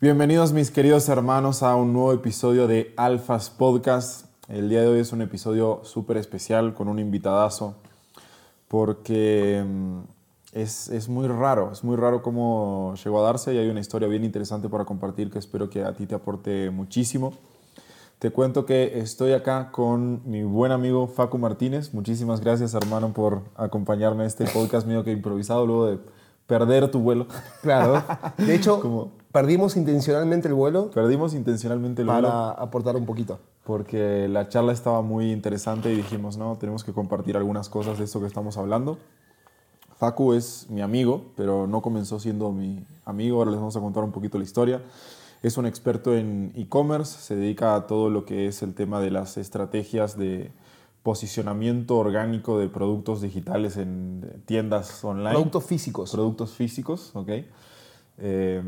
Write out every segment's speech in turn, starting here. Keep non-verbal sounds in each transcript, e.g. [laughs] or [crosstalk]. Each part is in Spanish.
Bienvenidos mis queridos hermanos a un nuevo episodio de Alphas Podcast. El día de hoy es un episodio súper especial con un invitadazo porque mm, es, es, muy raro, es muy raro cómo llegó a darse y hay una historia bien interesante para compartir que espero que a ti te aporte muchísimo. Te cuento que estoy acá con mi buen amigo Facu Martínez. Muchísimas gracias hermano por acompañarme a este podcast mío que he improvisado luego de perder tu vuelo. Claro. [laughs] De hecho, Como, perdimos intencionalmente el vuelo. Perdimos intencionalmente el para vuelo. Para aportar un poquito. Porque la charla estaba muy interesante y dijimos, no, tenemos que compartir algunas cosas de esto que estamos hablando. Facu es mi amigo, pero no comenzó siendo mi amigo. Ahora les vamos a contar un poquito la historia. Es un experto en e-commerce, se dedica a todo lo que es el tema de las estrategias de posicionamiento orgánico de productos digitales en tiendas online. Productos físicos. Productos físicos, ok. Eh,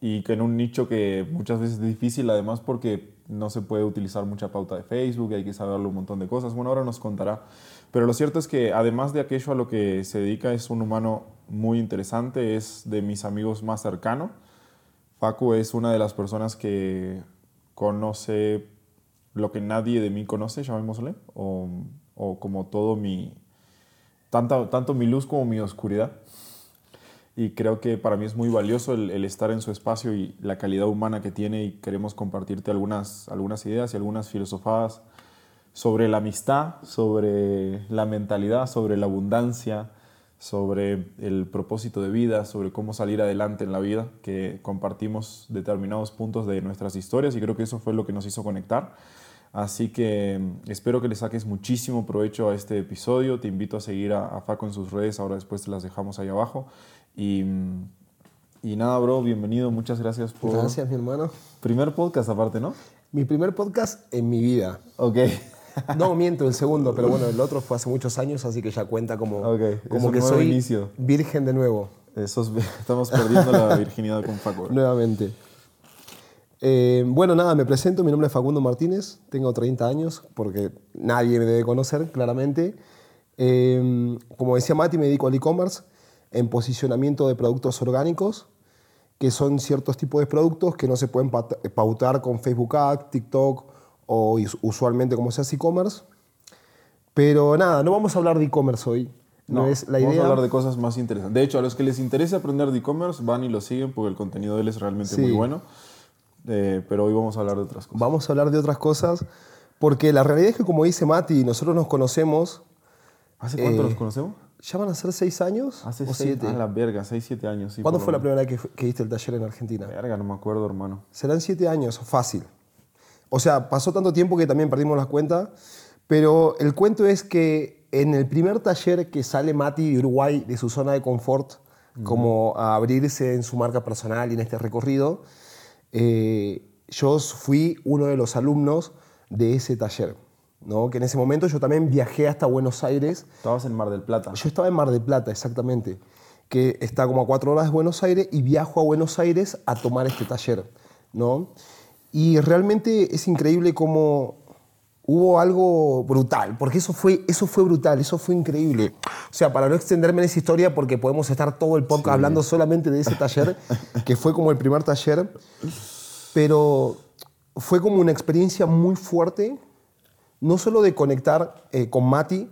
y que en un nicho que muchas veces es difícil, además porque no se puede utilizar mucha pauta de Facebook, hay que saberle un montón de cosas. Bueno, ahora nos contará. Pero lo cierto es que además de aquello a lo que se dedica, es un humano muy interesante, es de mis amigos más cercanos. Facu es una de las personas que conoce lo que nadie de mí conoce, llamémosle, o, o como todo mi, tanto, tanto mi luz como mi oscuridad. Y creo que para mí es muy valioso el, el, estar en su espacio y la calidad humana que tiene y queremos compartirte algunas, algunas ideas y algunas filosofadas sobre la amistad, sobre la mentalidad, sobre la abundancia, sobre el propósito de vida, sobre cómo salir adelante en la vida, que compartimos determinados puntos de nuestras historias y creo que eso fue lo que nos hizo conectar. Así que mm, espero que le saques muchísimo provecho a este episodio. Te invito a seguir a, a Faco en sus redes, ahora después te las dejamos ahí abajo. Y, y nada, bro, bienvenido, muchas gracias por... Gracias, mi hermano. Primer podcast aparte, ¿no? Mi primer podcast en mi vida. Ok. No, miento, el segundo, pero bueno, el otro fue hace muchos años, así que ya cuenta como, okay. como que soy inicio. virgen de nuevo. Eso es, [laughs] estamos perdiendo la virginidad con Faco. Nuevamente. Eh, bueno, nada, me presento, mi nombre es Facundo Martínez, tengo 30 años, porque nadie me debe conocer, claramente. Eh, como decía Mati, me dedico al e-commerce en posicionamiento de productos orgánicos, que son ciertos tipos de productos que no se pueden pautar con Facebook Ads, TikTok o usualmente como se hace e-commerce. Pero nada, no vamos a hablar de e-commerce hoy. No, es la vamos idea. a hablar de cosas más interesantes. De hecho, a los que les interesa aprender de e-commerce, van y lo siguen porque el contenido de él es realmente Sí. muy bueno. Eh, pero hoy vamos a hablar de otras cosas. Vamos a hablar de otras cosas, porque la realidad es que, como dice Mati, nosotros nos conocemos. ¿Hace cuánto Eh, nos conocemos? ¿Ya van a ser seis años? Hace o seis, siete? ah, la verga, 6, 7 años. Sí, ¿Cuándo fue la primera vez que, que diste el taller en Argentina? Verga, no me acuerdo, hermano. Serán siete años, fácil. O sea, pasó tanto tiempo que también perdimos las cuentas, pero el cuento es que en el primer taller que sale Mati de Uruguay de su zona de confort, como a abrirse en su marca personal y en este recorrido, eh, yo fui uno de los alumnos de ese taller. ¿No? Que en ese momento yo también viajé hasta Buenos Aires Estabas en Mar del Plata. yo estaba en Mar del Plata, exactamente, que está como a cuatro horas de Buenos Aires y viajo a Buenos Aires a tomar este taller, ¿no? Y realmente es increíble cómo hubo algo brutal, porque eso fue, eso fue brutal, eso fue increíble. O sea, para no extenderme en esa historia, porque podemos estar todo el podcast hablando solamente de ese taller, que fue como el primer taller, pero fue como una experiencia muy fuerte, no solo de conectar eh, con Mati,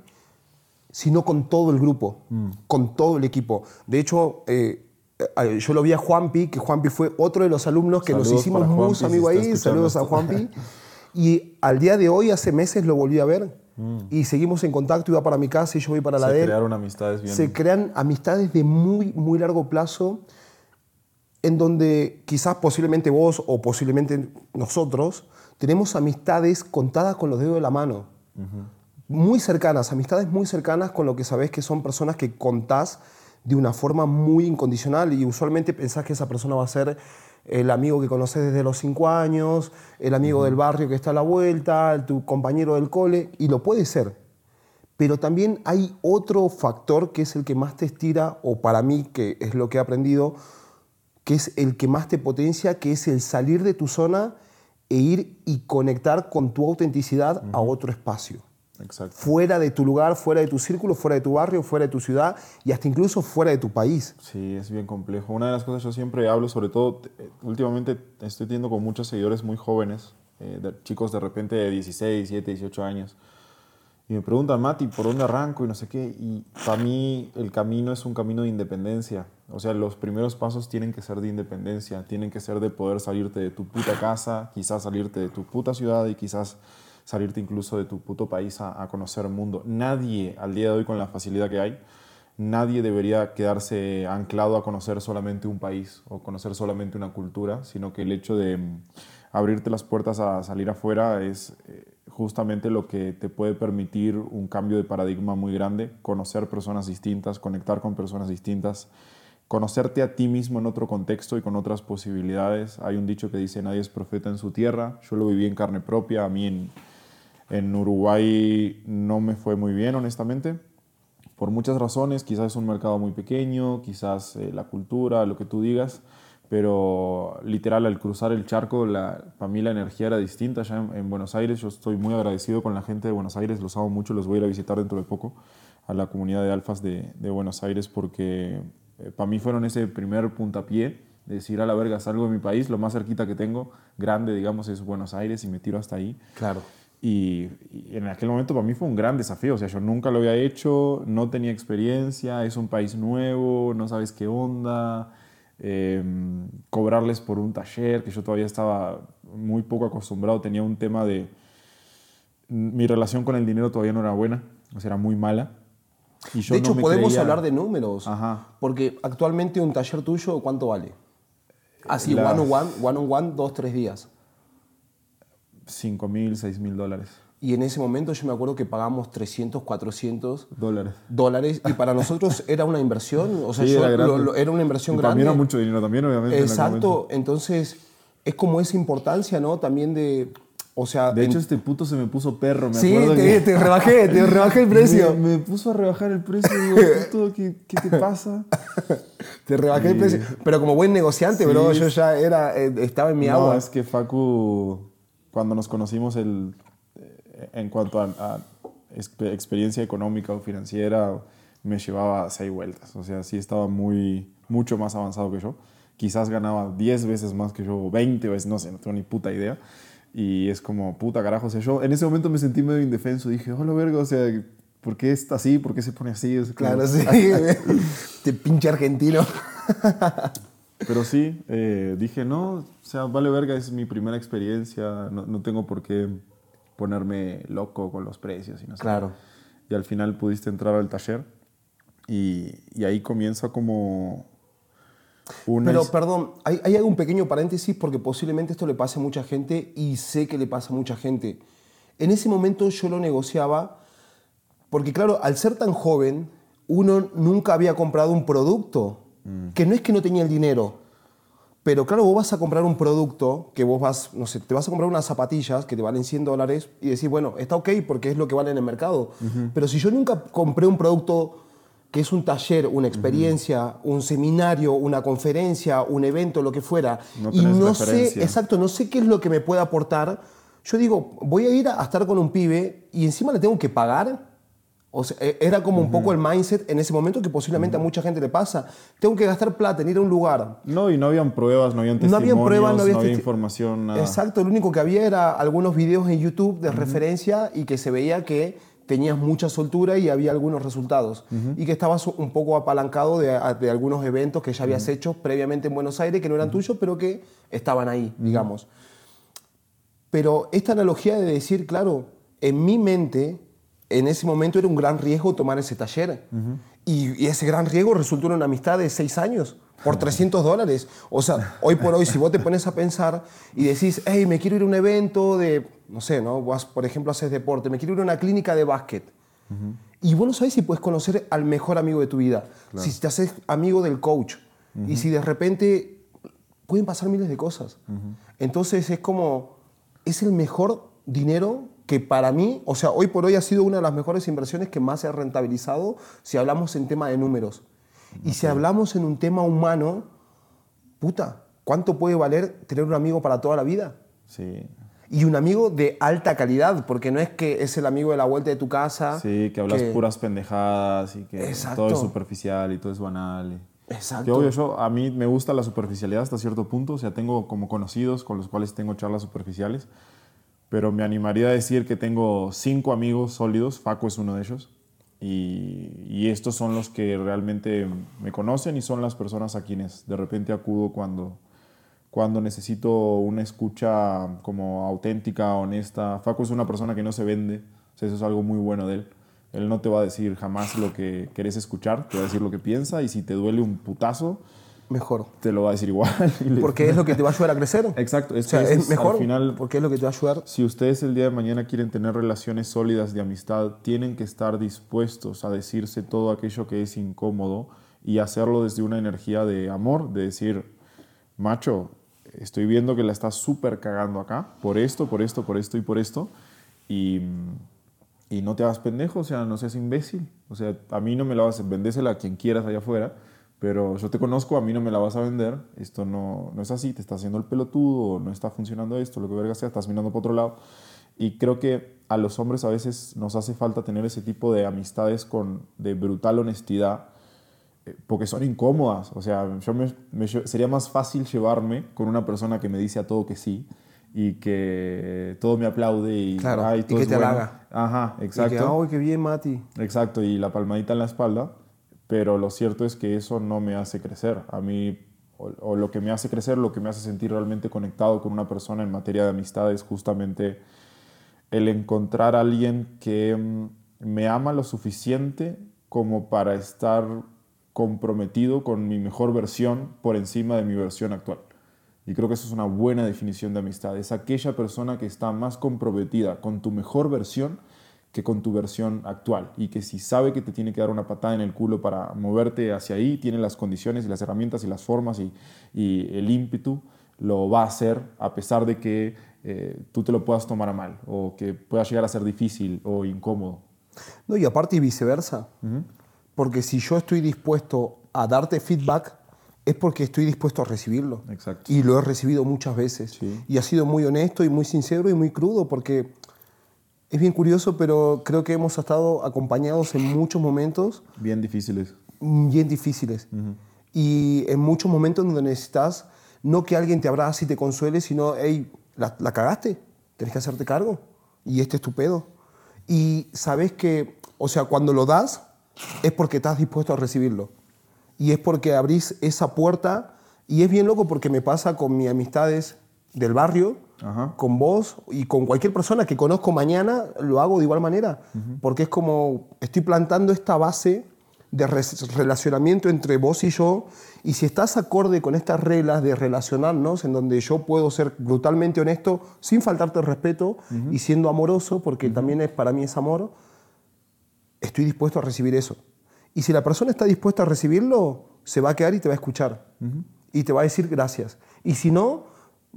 sino con todo el grupo, con todo el equipo. De hecho, eh, eh, yo lo vi a Juanpi, que Juanpi fue otro de los alumnos que nos Saludos hicimos para muy si amigos ahí. Saludos a. Juanpi. [laughs] Y al día de hoy, hace meses, lo volví a ver. Y seguimos en contacto, iba para mi casa y yo voy para la Se de él. crearon amistades bien. Se crean amistades de muy, muy largo plazo, en donde quizás posiblemente vos o posiblemente nosotros tenemos amistades contadas con los dedos de la mano. Muy cercanas, amistades muy cercanas con lo que sabés que son personas que contás de una forma muy incondicional y usualmente pensás que esa persona va a ser el amigo que conoces desde los cinco años, el amigo del barrio que está a la vuelta, el- tu compañero del cole, y lo puede ser. Pero también hay otro factor que es el que más te estira, o para mí, que es lo que he aprendido, que es el que más te potencia, que es el salir de tu zona e ir y conectar con tu autenticidad a otro espacio. Exacto. fuera de tu lugar, fuera de tu círculo, fuera de tu barrio, fuera de tu ciudad y hasta incluso fuera de tu país. Sí, es bien complejo. Una de las cosas yo siempre hablo, sobre todo, eh, últimamente estoy teniendo con muchos seguidores muy jóvenes, eh, de- chicos de repente de 16, 17, 18 años. Y me preguntan, Mati, ¿por dónde arranco? Y no sé qué. Y para mí el camino es un camino de independencia. O sea, los primeros pasos tienen que ser de independencia. Tienen que ser de poder salirte de tu puta casa, quizás salirte de tu puta ciudad y quizás salirte incluso de tu puto país a, conocer el mundo. Nadie, al día de hoy, con la facilidad que hay, nadie debería quedarse anclado a conocer solamente un país o conocer solamente una cultura, sino que el hecho de mm, abrirte las puertas a salir afuera es eh, justamente lo que te puede permitir un cambio de paradigma muy grande, conocer personas distintas, conectar con personas distintas, conocerte a ti mismo en otro contexto y con otras posibilidades. Hay un dicho que dice nadie es profeta en su tierra, yo lo viví en carne propia, a mí en, en Uruguay no me fue muy bien, honestamente por muchas razones, quizás es un mercado muy pequeño, quizás eh, la cultura, lo que tú digas, pero literal al cruzar el charco, la, para mí la energía era distinta. Ya en, en Buenos Aires, yo estoy muy agradecido con la gente de Buenos Aires, los amo mucho, los voy a ir a visitar dentro de poco a la comunidad de alfas de Buenos Aires porque eh, para mí fueron ese primer puntapié de decir a la verga salgo de mi país, lo más cerquita que tengo, grande digamos es Buenos Aires y me tiro hasta ahí. Claro. Y, y en aquel momento para mí fue un gran desafío, o sea, yo nunca lo había hecho, no tenía experiencia, es un país nuevo, no sabes qué onda, eh, cobrarles por un taller, que yo todavía estaba muy poco acostumbrado, tenía un tema de... Mi relación con el dinero todavía no era buena, o sea, era muy mala. Y yo de no hecho, me podemos creía- hablar de números. Ajá. Porque actualmente un taller tuyo, ¿cuánto vale? Así, one on one, one on one, dos, tres días. 5 mil, 6 mil dólares. Y en ese momento yo me acuerdo que pagamos 300, 400 Dólares. dólares y para nosotros [laughs] era una inversión, o sea, Sí, yo era grande. lo- lo- era una inversión Y grande. mí era mucho dinero también, obviamente. en. Exacto, entonces es como esa importancia, ¿no? También de, o sea... De en- hecho, este puto se me puso perro, me sí, acuerdo te, que- [laughs] te rebajé, te rebajé el [laughs] precio. Me, me puso a rebajar el precio. Digo, [laughs] puto, ¿qué, qué te pasa? Te rebajé el precio. Pero como buen negociante, Sí. bro, yo ya era, eh, estaba en mi no, agua. es que Facu, cuando nos conocimos el, eh, en cuanto a, a exp- experiencia económica o financiera, me llevaba seis vueltas. O sea, sí estaba muy, mucho más avanzado que yo. Quizás ganaba 10 veces más que yo, o 20 veces, no sé, no tengo ni puta idea. Y es como, puta carajo. O sea, yo en ese momento me sentí medio indefenso. Dije, hola, verga, o sea, ¿por qué está así? ¿Por qué se pone así? Es como- Claro, sí. [laughs] Te pinche argentino. Pero sí, eh, dije, no, o sea, vale verga, es mi primera experiencia, no, no tengo por qué ponerme loco con los precios y no sé. Claro. Y al final pudiste entrar al taller y, y ahí comienza como una... Pero perdón, hay, hay un pequeño paréntesis porque posiblemente esto le pase a mucha gente y sé que le pasa a mucha gente. En ese momento yo lo negociaba porque claro, al ser tan joven, uno nunca había comprado un producto, que no es que no tenía el dinero, pero claro, vos vas a comprar un producto que vos vas, no sé, te vas a comprar unas zapatillas que te valen 100 dólares y decís, bueno, está ok porque es lo que vale en el mercado. Pero si yo nunca compré un producto que es un taller, una experiencia, un seminario, una conferencia, un evento, lo que fuera, No y no sé, exacto, no sé qué es lo que me puede aportar, yo digo, voy a ir a estar con un pibe y encima le tengo que pagar. O sea, e- era como un poco el mindset en ese momento que posiblemente a mucha gente le pasa. Tengo que gastar plata en ir a un lugar, No, y no habían pruebas, no habían no testimonios, había pruebas, no había, testi- información, nada. Exacto, lo único que había era algunos videos en YouTube de referencia y que se veía que tenías mucha soltura y había algunos resultados. Y que estabas un poco apalancado de, de algunos eventos que ya habías hecho previamente en Buenos Aires, que no eran tuyos, pero que estaban ahí, digamos. Pero esta analogía de decir, claro, en mi mente, en ese momento era un gran riesgo tomar ese taller. y, y ese gran riesgo resultó en una amistad de seis años por 300 dólares. O sea, hoy por hoy, si vos te pones a pensar y decís, hey, me quiero ir a un evento de, no sé, ¿no? Vos, por ejemplo, haces deporte, me quiero ir a una clínica de básquet. Y vos no sabés si puedes conocer al mejor amigo de tu vida, si te haces amigo del coach y si de repente pueden pasar miles de cosas. Entonces es como, es el mejor dinero que para mí, o sea, hoy por hoy ha sido una de las mejores inversiones que más se ha rentabilizado si hablamos en tema de números. Y si hablamos en un tema humano, puta, ¿cuánto puede valer tener un amigo para toda la vida? Sí. Y un amigo de alta calidad, porque no es que es el amigo de la vuelta de tu casa. Sí, que hablas puras pendejadas y que todo es superficial y todo es banal. Exacto. Que obvio, yo, a mí me gusta la superficialidad hasta cierto punto, o sea, tengo como conocidos con los cuales tengo charlas superficiales, pero me animaría a decir que tengo cinco amigos sólidos, Faco es uno de ellos, y, y, estos son los que realmente me conocen y son las personas a quienes de repente acudo cuando, cuando necesito una escucha como auténtica, honesta. Faco es una persona que no se vende, eso es algo muy bueno de él. Él no te va a decir jamás lo que querés escuchar, te va a decir lo que piensa y si te duele un putazo, mejor. Te lo va a decir igual. [laughs] Porque es lo que te va a ayudar a crecer. Exacto. Es, es mejor al final, porque es lo que te va a ayudar. Si ustedes el día de mañana quieren tener relaciones sólidas de amistad, tienen que estar dispuestos a decirse todo aquello que es incómodo y hacerlo desde una energía de amor, de decir, macho, estoy viendo que la estás súper cagando acá, por esto, por esto, por esto y por esto, y, y no te hagas pendejo, o sea, no seas imbécil. O sea, a mí no me la vas a vendésela a quien quieras allá afuera, pero yo te conozco, a mí no me la vas a vender, esto no, no es así, te está haciendo el pelotudo, no está funcionando esto, lo que verga sea, estás mirando para otro lado. Y creo que a los hombres a veces nos hace falta tener ese tipo de amistades con, de brutal honestidad, porque son incómodas. O sea, yo me, sería más fácil llevarme con una persona que me dice a todo que sí y que todo me aplaude y, y que te halaga. Ajá, exacto. Y que, ¡ay, qué bien, Mati! Exacto, y la palmadita en la espalda pero lo cierto es que eso no me hace crecer. A mí, o, lo que me hace crecer, lo que me hace sentir realmente conectado con una persona en materia de amistad es justamente el encontrar a alguien que mm, me ama lo suficiente como para estar comprometido con mi mejor versión por encima de mi versión actual. Y creo que eso es una buena definición de amistad. Es aquella persona que está más comprometida con tu mejor versión que con tu versión actual y que si sabe que te tiene que dar una patada en el culo para moverte hacia ahí, tiene las condiciones y las herramientas y las formas y, el ímpetu, lo va a hacer a pesar de que eh, tú te lo puedas tomar a mal o que pueda llegar a ser difícil o incómodo. No, y aparte y viceversa, porque si yo estoy dispuesto a darte feedback, es porque estoy dispuesto a recibirlo. Exacto. Y lo he recibido muchas veces. Y ha sido muy honesto y muy sincero y muy crudo, porque es bien curioso, pero creo que hemos estado acompañados en muchos momentos. Bien difíciles. Bien difíciles. Y en muchos momentos donde necesitas no que alguien te abrace y te consuele, sino, hey, la, cagaste, tienes que hacerte cargo. Y este es tu pedo. Y sabes que, o sea, cuando lo das, es porque estás dispuesto a recibirlo. Y es porque abrís esa puerta. Y es bien loco porque me pasa con mis amistades del barrio, con vos y con cualquier persona que conozco mañana, lo hago de igual manera. Porque es como estoy plantando esta base de relacionamiento entre vos y yo. Y si estás acorde con estas reglas de relacionarnos, en donde yo puedo ser brutalmente honesto, sin faltarte respeto y siendo amoroso, porque también es, para mí es amor, estoy dispuesto a recibir eso. Y si la persona está dispuesta a recibirlo, se va a quedar y te va a escuchar. Y te va a decir gracias. Y si no,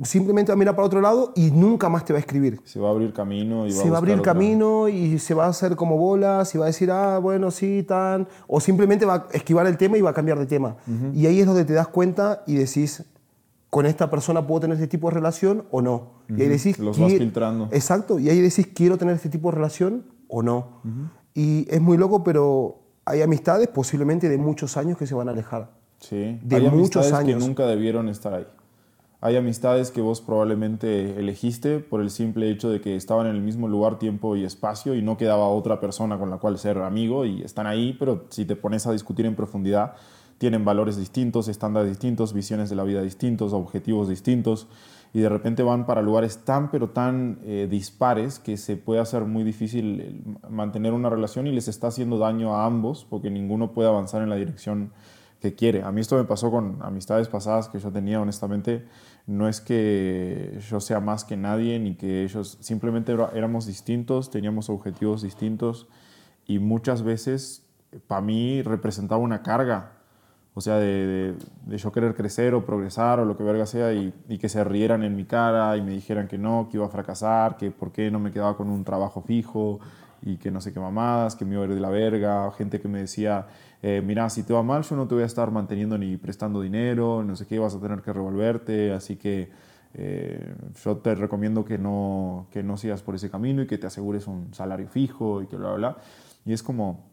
simplemente va a mirar para otro lado y nunca más te va a escribir. Se va a abrir camino y va Se va a abrir camino y se va a hacer como bolas y va a decir, ah, bueno, sí, tan. O simplemente va a esquivar el tema y va a cambiar de tema. Y ahí es donde te das cuenta y decís, con esta persona puedo tener este tipo de relación o no. Y ahí decís, Los vas filtrando. Exacto. Y ahí decís, quiero tener este tipo de relación o no. Y es muy loco, pero hay amistades posiblemente de muchos años que se van a alejar. Sí. De hay muchos años. que nunca debieron estar ahí. Hay amistades que vos probablemente elegiste por el simple hecho de que estaban en el mismo lugar, tiempo y espacio y no quedaba otra persona con la cual ser amigo y están ahí, pero si te pones a discutir en profundidad, tienen valores distintos, estándares distintos, visiones de la vida distintos, objetivos distintos y de repente van para lugares tan pero tan eh, dispares que se puede hacer muy difícil mantener una relación y les está haciendo daño a ambos porque ninguno puede avanzar en la dirección que quiere. A mí esto me pasó con amistades pasadas que yo tenía, honestamente. No es que yo sea más que nadie, ni que ellos simplemente éramos distintos, teníamos objetivos distintos y muchas veces para mí representaba una carga. O sea, de, yo querer crecer o progresar o lo que verga sea y, y, que se rieran en mi cara y me dijeran que no, que iba a fracasar, que por qué no me quedaba con un trabajo fijo y que no sé qué mamadas, que me iba a ir de la verga, gente que me decía, eh, mira, si te va mal, yo no te voy a estar manteniendo ni prestando dinero, no sé qué, vas a tener que revolverte, así que eh, yo te recomiendo que no, que no sigas por ese camino y que te asegures un salario fijo y que bla, bla, bla. Y es como,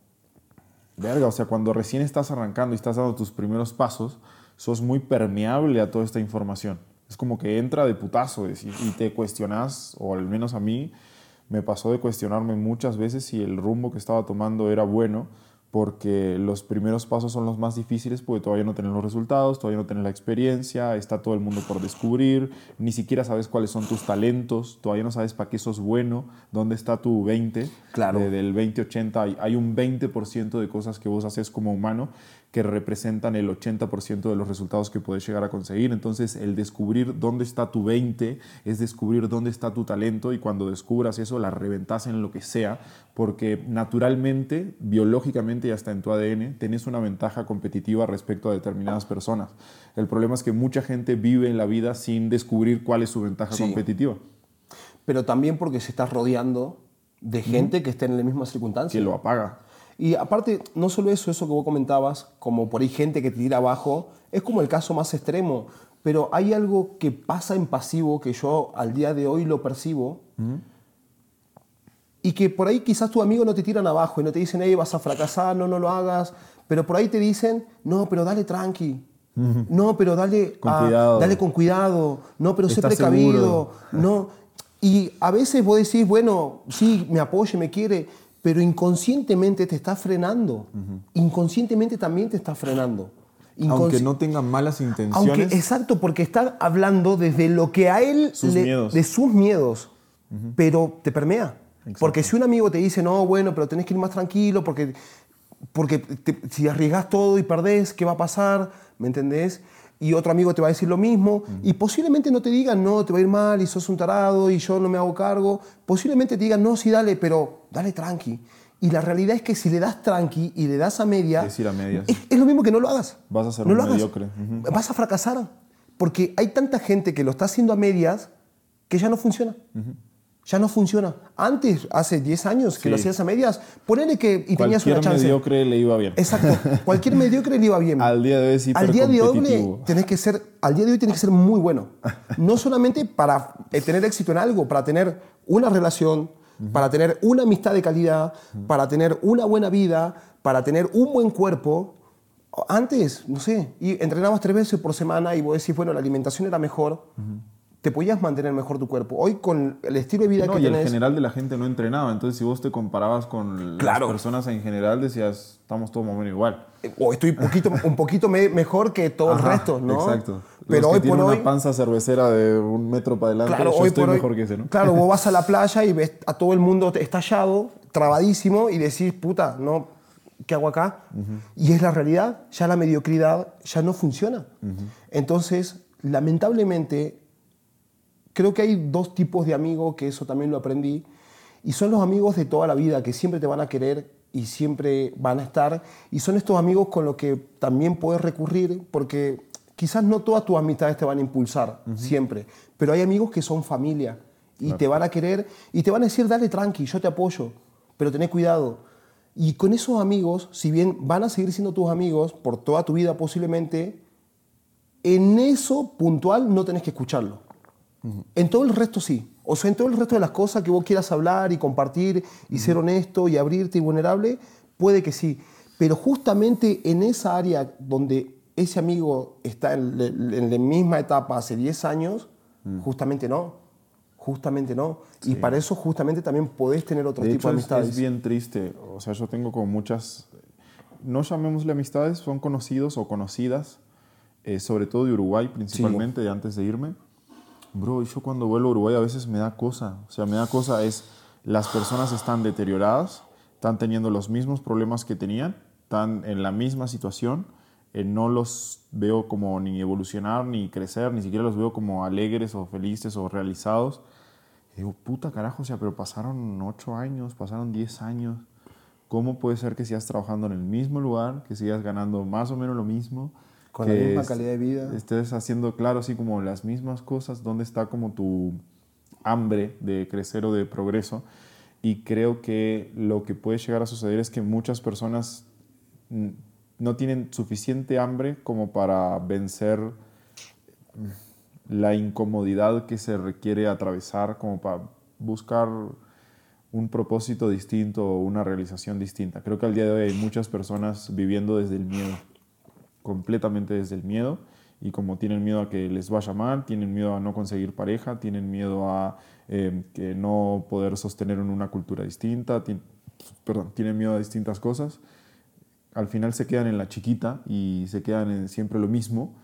verga, o sea, cuando recién estás arrancando y estás dando tus primeros pasos, sos muy permeable a toda esta información. Es como que entra de putazo y, te cuestionas, o al menos a mí me pasó de cuestionarme muchas veces si el rumbo que estaba tomando era bueno porque los primeros pasos son los más difíciles porque todavía no tienes los resultados, todavía no tienes la experiencia, está todo el mundo por descubrir, ni siquiera sabes cuáles son tus talentos, todavía no sabes para qué sos bueno, dónde está tu 20, claro. del 20-80 hay, hay un 20% de cosas que vos haces como humano que representan el 80% de los resultados que puedes llegar a conseguir. Entonces, el descubrir dónde está tu 20 es descubrir dónde está tu talento y cuando descubras eso, la reventas en lo que sea, porque naturalmente, biológicamente y hasta en tu ADN, tenés una ventaja competitiva respecto a determinadas personas. El problema es que mucha gente vive en la vida sin descubrir cuál es su ventaja competitiva. Pero también porque se está rodeando de gente que esté en la misma circunstancia. Que lo apaga. Y aparte, no solo eso, eso que vos comentabas, como por ahí gente que te tira abajo, es como el caso más extremo, pero hay algo que pasa en pasivo que yo al día de hoy lo percibo y que por ahí quizás tu amigo no te tiran abajo y no te dicen, hey, vas a fracasar, no, no lo hagas, pero por ahí te dicen, no, pero dale tranqui, no, pero dale con, cuidado. dale con cuidado, no, pero sé precavido, no. Y a veces vos decís, bueno, sí, me apoya, me quiere, pero inconscientemente te está frenando. Inconscientemente también te está frenando. Aunque no tenga malas intenciones. Aunque, exacto, porque está hablando desde lo que a él... Sus miedos. De sus miedos. Pero te permea. Porque si un amigo te dice, no, bueno, pero tenés que ir más tranquilo, porque, porque si arriesgas todo y perdés, ¿qué va a pasar? ¿Me entendés? Y otro amigo te va a decir lo mismo, y posiblemente no te digan, no, te va a ir mal y sos un tarado y yo no me hago cargo, posiblemente te digan, no, sí, dale, pero dale tranqui. Y la realidad es que si le das tranqui y le das a media, Decir a medias. Es, lo mismo que no lo hagas. Vas a ser no un lo hagas. mediocre. Vas a fracasar. Porque hay tanta gente que lo está haciendo a medias que ya no funciona ya no funciona. Antes, hace 10 años que lo hacías a medias, ponele que y tenías una chance. Cualquier mediocre le iba bien. Exacto. Cualquier [laughs] mediocre le iba bien. al día de hoy sí al día de hoy tenés que ser Al día de hoy tienes que ser muy bueno. No solamente para eh, tener éxito en algo, para tener una relación, para tener una amistad de calidad, para tener una buena vida, para tener un buen cuerpo. Antes, no sé, y entrenabas tres veces por semana y vos decís, bueno, la alimentación era mejor te podías mantener mejor tu cuerpo. Hoy con el estilo de vida no, que y el general de la gente no entrenaba, entonces si vos te comparabas con las personas en general decías, estamos todos más o menos igual. Eh, o estoy poquito, un poquito mejor que todo el resto, ¿no? Exacto. Pero hoy por hoy... una panza cervecera de un metro para adelante, claro, yo hoy estoy mejor que ese, ¿no? Claro, vos vas a la [laughs] playa y ves a todo el mundo estallado, trabadísimo, y decís, puta, no, ¿qué hago acá? Y es la realidad, ya la mediocridad ya no funciona. Entonces, lamentablemente, creo que hay dos tipos de amigos, que eso también lo aprendí, y son los amigos de toda la vida, que siempre te van a querer y siempre van a estar, y son estos amigos con los que también puedes recurrir, porque quizás no todas tus amistades te van a impulsar siempre, pero hay amigos que son familia y te van a querer y te van a decir, dale tranqui, yo te apoyo, pero tenés cuidado. Y con esos amigos, si bien van a seguir siendo tus amigos por toda tu vida posiblemente, en eso puntual no tenés que escucharlo. En todo el resto sí. O sea, en todo el resto de las cosas que vos quieras hablar y compartir y ser honesto y abrirte y vulnerable, puede que sí. Pero justamente en esa área donde ese amigo está en, la misma etapa hace 10 años, justamente no. Justamente no. Y para eso justamente también podés tener otro tipo de amistades. Es, bien triste. O sea, yo tengo como muchas, no llamémosle amistades, son conocidos o conocidas, eh, sobre todo de Uruguay principalmente, de antes de irme Bro, yo cuando vuelvo a Uruguay a veces me da cosa. O sea, me da cosa es, las personas están deterioradas, están teniendo los mismos problemas que tenían, están en la misma situación. Eh, no los veo como ni evolucionar, ni crecer, ni siquiera los veo como alegres o felices o realizados. Y digo, puta carajo, o sea, pero pasaron ocho años, pasaron diez años. ¿Cómo puede ser que sigas trabajando en el mismo lugar, que sigas ganando más o menos lo mismo? Con la misma calidad de vida. Estés haciendo, claro, así como las mismas cosas, dónde está como tu hambre de crecer o de progreso. Y creo que lo que puede llegar a suceder es que muchas personas no tienen suficiente hambre como para vencer la incomodidad que se requiere atravesar como para buscar un propósito distinto o una realización distinta. Creo que al día de hoy hay muchas personas viviendo desde el miedo, completamente desde el miedo, y como tienen miedo a que les vaya mal, tienen miedo a no conseguir pareja, tienen miedo a eh, que no poder sostener en una cultura distinta, perdón, tienen miedo a distintas cosas, al final se quedan en la chiquita y se quedan en siempre lo mismo,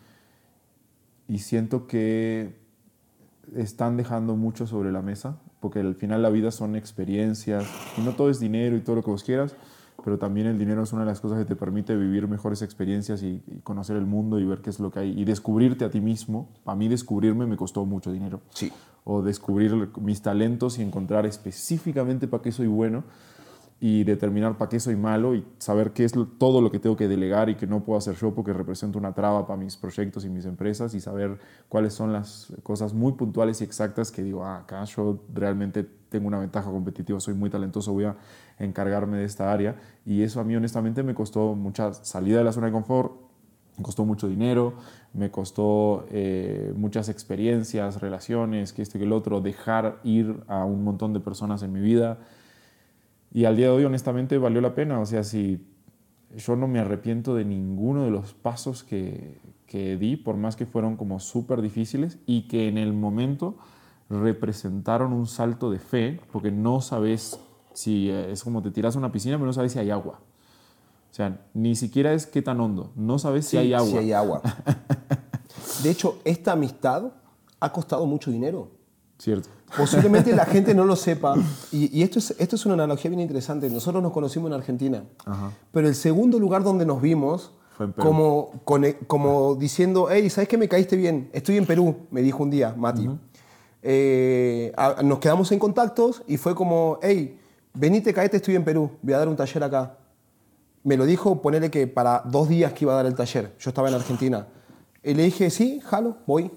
y siento que están dejando mucho sobre la mesa porque al final la vida son experiencias y no todo es dinero y todo lo que vos quieras, pero también el dinero es una de las cosas que te permite vivir mejores experiencias y, conocer el mundo y ver qué es lo que hay y descubrirte a ti mismo. A mí descubrirme me costó mucho dinero. Sí. O descubrir mis talentos y encontrar específicamente para qué soy bueno y determinar para qué soy malo y saber qué es todo lo que tengo que delegar y que no puedo hacer yo porque represento una traba para mis proyectos y mis empresas y saber cuáles son las cosas muy puntuales y exactas que digo, ah, acá yo realmente tengo una ventaja competitiva, soy muy talentoso, voy a encargarme de esta área y eso a mí honestamente me costó mucha salida de la zona de confort, me costó mucho dinero, me costó eh, muchas experiencias, relaciones, que este que el otro, dejar ir a un montón de personas en mi vida y al día de hoy, honestamente, valió la pena. O sea, si yo no me arrepiento de ninguno de los pasos que, que di, por más que fueron como súper difíciles y que en el momento representaron un salto de fe, porque no sabes si es como te tiras a una piscina, pero no sabes si hay agua. O sea, ni siquiera es qué tan hondo, no sabes si hay agua. Si hay agua. de hecho, esta amistad ha costado mucho dinero. Cierto. Posiblemente la gente no lo sepa. [laughs] Y, esto, es, esto es una analogía bien interesante. Nosotros nos conocimos en Argentina. Pero el segundo lugar donde nos vimos, como, como diciendo, hey, ¿sabes qué me caíste bien? Estoy en Perú, me dijo un día Mati. Eh, nos quedamos en contactos y fue como, hey, venite, caete, estoy en Perú, voy a dar un taller acá. Me lo dijo, ponele que para dos días que iba a dar el taller. Yo estaba en Argentina. Y le dije, sí, jalo, voy.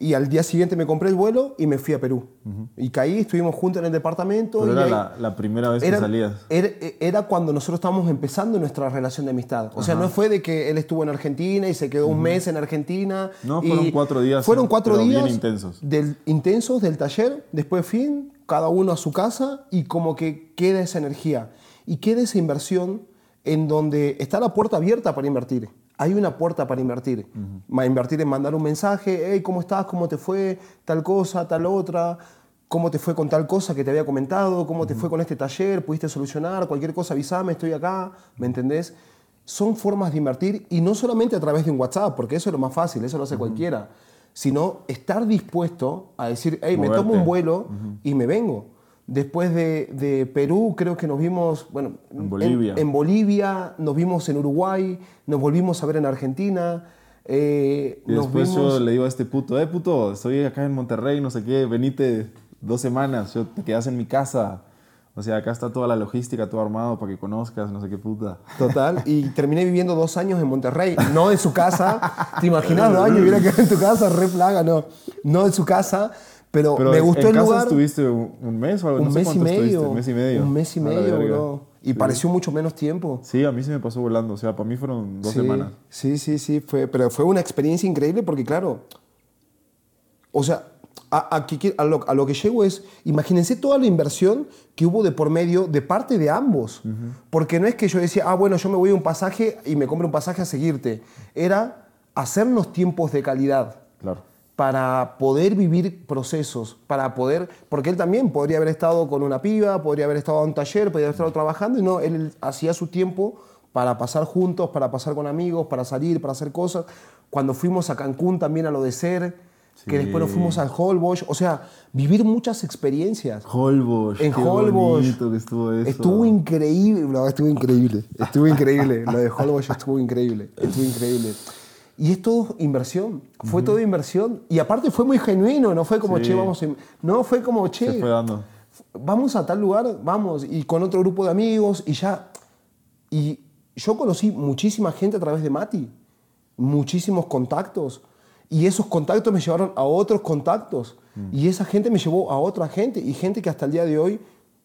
Y al día siguiente me compré el vuelo y me fui a Perú. Y caí, estuvimos juntos en el departamento. Pero era la, primera vez que salías. Era, cuando nosotros estábamos empezando nuestra relación de amistad. O sea, no fue de que él estuvo en Argentina y se quedó un mes en Argentina. No, fueron cuatro días. Fueron cuatro días. Bien intensos. Del, intensos del taller, después fin, cada uno a su casa y como que queda esa energía. Y queda esa inversión en donde está la puerta abierta para invertir hay una puerta para invertir. Invertir en mandar un mensaje, hey, ¿cómo estás? ¿Cómo te fue? Tal cosa, tal otra. ¿Cómo te fue con tal cosa que te había comentado? ¿Cómo te fue con este taller? ¿Pudiste solucionar? Cualquier cosa, avísame, estoy acá. ¿Me entendés? Son formas de invertir y no solamente a través de un WhatsApp, porque eso es lo más fácil, eso lo hace cualquiera, sino estar dispuesto a decir, hey, me tomo un vuelo y me vengo. Después de, Perú, creo que nos vimos, bueno, en Bolivia. En, Bolivia, nos vimos en Uruguay, nos volvimos a ver en Argentina. Eh, y después yo le digo a este puto, eh, puto, estoy acá en Monterrey, no sé qué, venite dos semanas, yo te quedas en mi casa. O sea, acá está toda la logística, todo armado para que conozcas, no sé qué puta. Total. Y terminé viviendo dos años en Monterrey, no en su casa. ¿Te imaginas, no? Yo hubiera quedado en tu casa, re plaga, no. No en su casa, pero, me gustó el lugar. estuviste un mes o algo? Un mes y medio. Un mes y medio. Un mes y medio, bro. Y pareció mucho menos tiempo. Sí, a mí se me pasó volando. O sea, para mí fueron dos semanas. Sí, sí, sí. Fue, pero fue una experiencia increíble porque, claro, o sea, a, a, lo, a, lo, que llego es, imagínense toda la inversión que hubo de por medio de parte de ambos. Porque no es que yo decía, ah, bueno, yo me voy a un pasaje y me compro un pasaje a seguirte. Era hacernos tiempos de calidad. Claro para poder vivir procesos, para poder, porque él también podría haber estado con una piba, podría haber estado en un taller, podría haber estado trabajando y no, él hacía su tiempo para pasar juntos, para pasar con amigos, para salir, para hacer cosas. Cuando fuimos a Cancún también a lo de ser, que después nos fuimos al Holbox, o sea, vivir muchas experiencias. Holbox, en Holbox. estuvo eso. Estuvo increíble, estuvo increíble, estuvo increíble, lo de Holbox estuvo increíble, estuvo increíble. Y es todo inversión, fue todo inversión. Y aparte fue muy genuino, no fue como, che, vamos, no fue como, che, Se fue dando. vamos a tal lugar, vamos, y con otro grupo de amigos, y ya. Y yo conocí muchísima gente a través de Mati, muchísimos contactos, y esos contactos me llevaron a otros contactos, mm. y esa gente me llevó a otra gente, y gente que hasta el día de hoy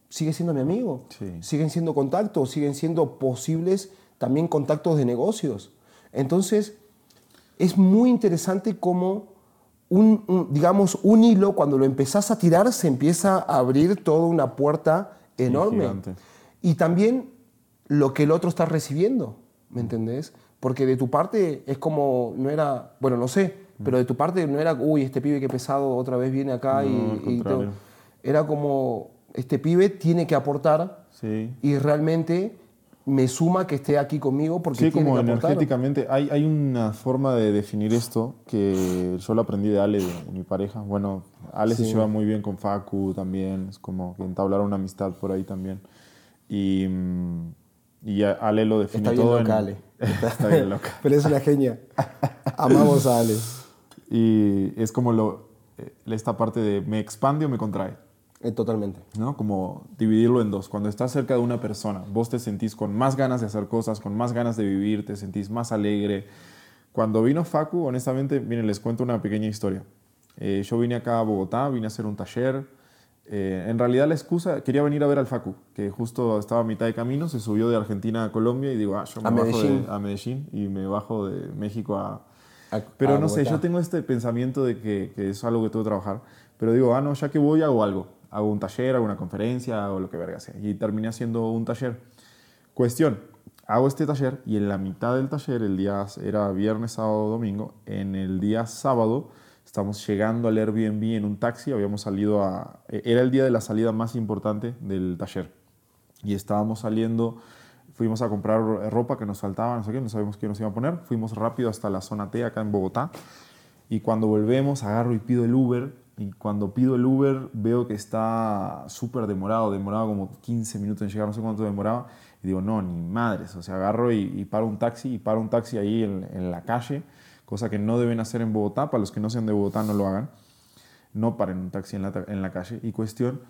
sigue siendo mi amigo, siguen siendo contactos, siguen siendo posibles también contactos de negocios. Entonces, es muy interesante cómo un, un- digamos, un hilo, cuando lo empezás a tirar, se empieza a abrir toda una puerta enorme. Y también lo que el otro está recibiendo, ¿me entendés? Porque de tu parte es como, no era, bueno, no sé, pero de tu parte no era, uy, este pibe que pesado otra vez viene acá No, y, y todo. Era como, este pibe tiene que aportar Sí. y realmente me suma que esté aquí conmigo porque Sí, tiene como que aportar. energéticamente. Hay, hay una forma de definir esto que yo lo aprendí de Ale, de mi pareja. Bueno, Ale se Sí. lleva muy bien con Facu también. Es como que entablaron una amistad por ahí también. Y, mm, y Ale lo define Está bien todo. loca, en- Ale. [laughs] Está bien loca. Pero es una genia. Amamos a Ale. Y es como lo, eh, esta parte de me expande o me contrae. Eh, totalmente. ¿no? Como dividirlo en dos. Cuando estás cerca de una persona, vos te sentís con más ganas de hacer cosas, con más ganas de vivir, te sentís más alegre. Cuando vino Facu, honestamente, miren, les cuento una pequeña historia. Eh, yo vine acá a Bogotá, vine a hacer un taller. Eh, en realidad la excusa, quería venir a ver al Facu, que justo estaba a mitad de camino, se subió de Argentina a Colombia y digo, ah, yo me A bajo Medellín. de, a Medellín y me bajo de México a, A- pero a no sé, yo tengo este pensamiento de que, que es algo que tengo que trabajar. Pero digo, ah, no, ya que voy, hago algo. Hago un taller, hago una conferencia, o lo que verga sea. Y terminé haciendo un taller. Cuestión, hago este taller y en la mitad del taller, el día era viernes, sábado, domingo, en el día sábado estamos llegando al Airbnb en un taxi, habíamos salido a... Era el día de la salida más importante del taller. Y estábamos saliendo, fuimos a comprar ropa que nos faltaba, no sé qué, no sabíamos qué nos iba a poner. Fuimos rápido hasta la zona T, acá en Bogotá. Y cuando volvemos, agarro y pido el Uber. Y cuando pido el Uber, veo que está súper demorado, demoraba como 15 minutos en llegar, no sé cuánto demoraba. Y digo, no, ni madres. O sea, agarro y, y paro un taxi, y paro un taxi ahí en, en la calle, cosa que no deben hacer en Bogotá. Para los que no sean de Bogotá, no lo hagan. No paren un taxi en la, en la calle. Y cuestión,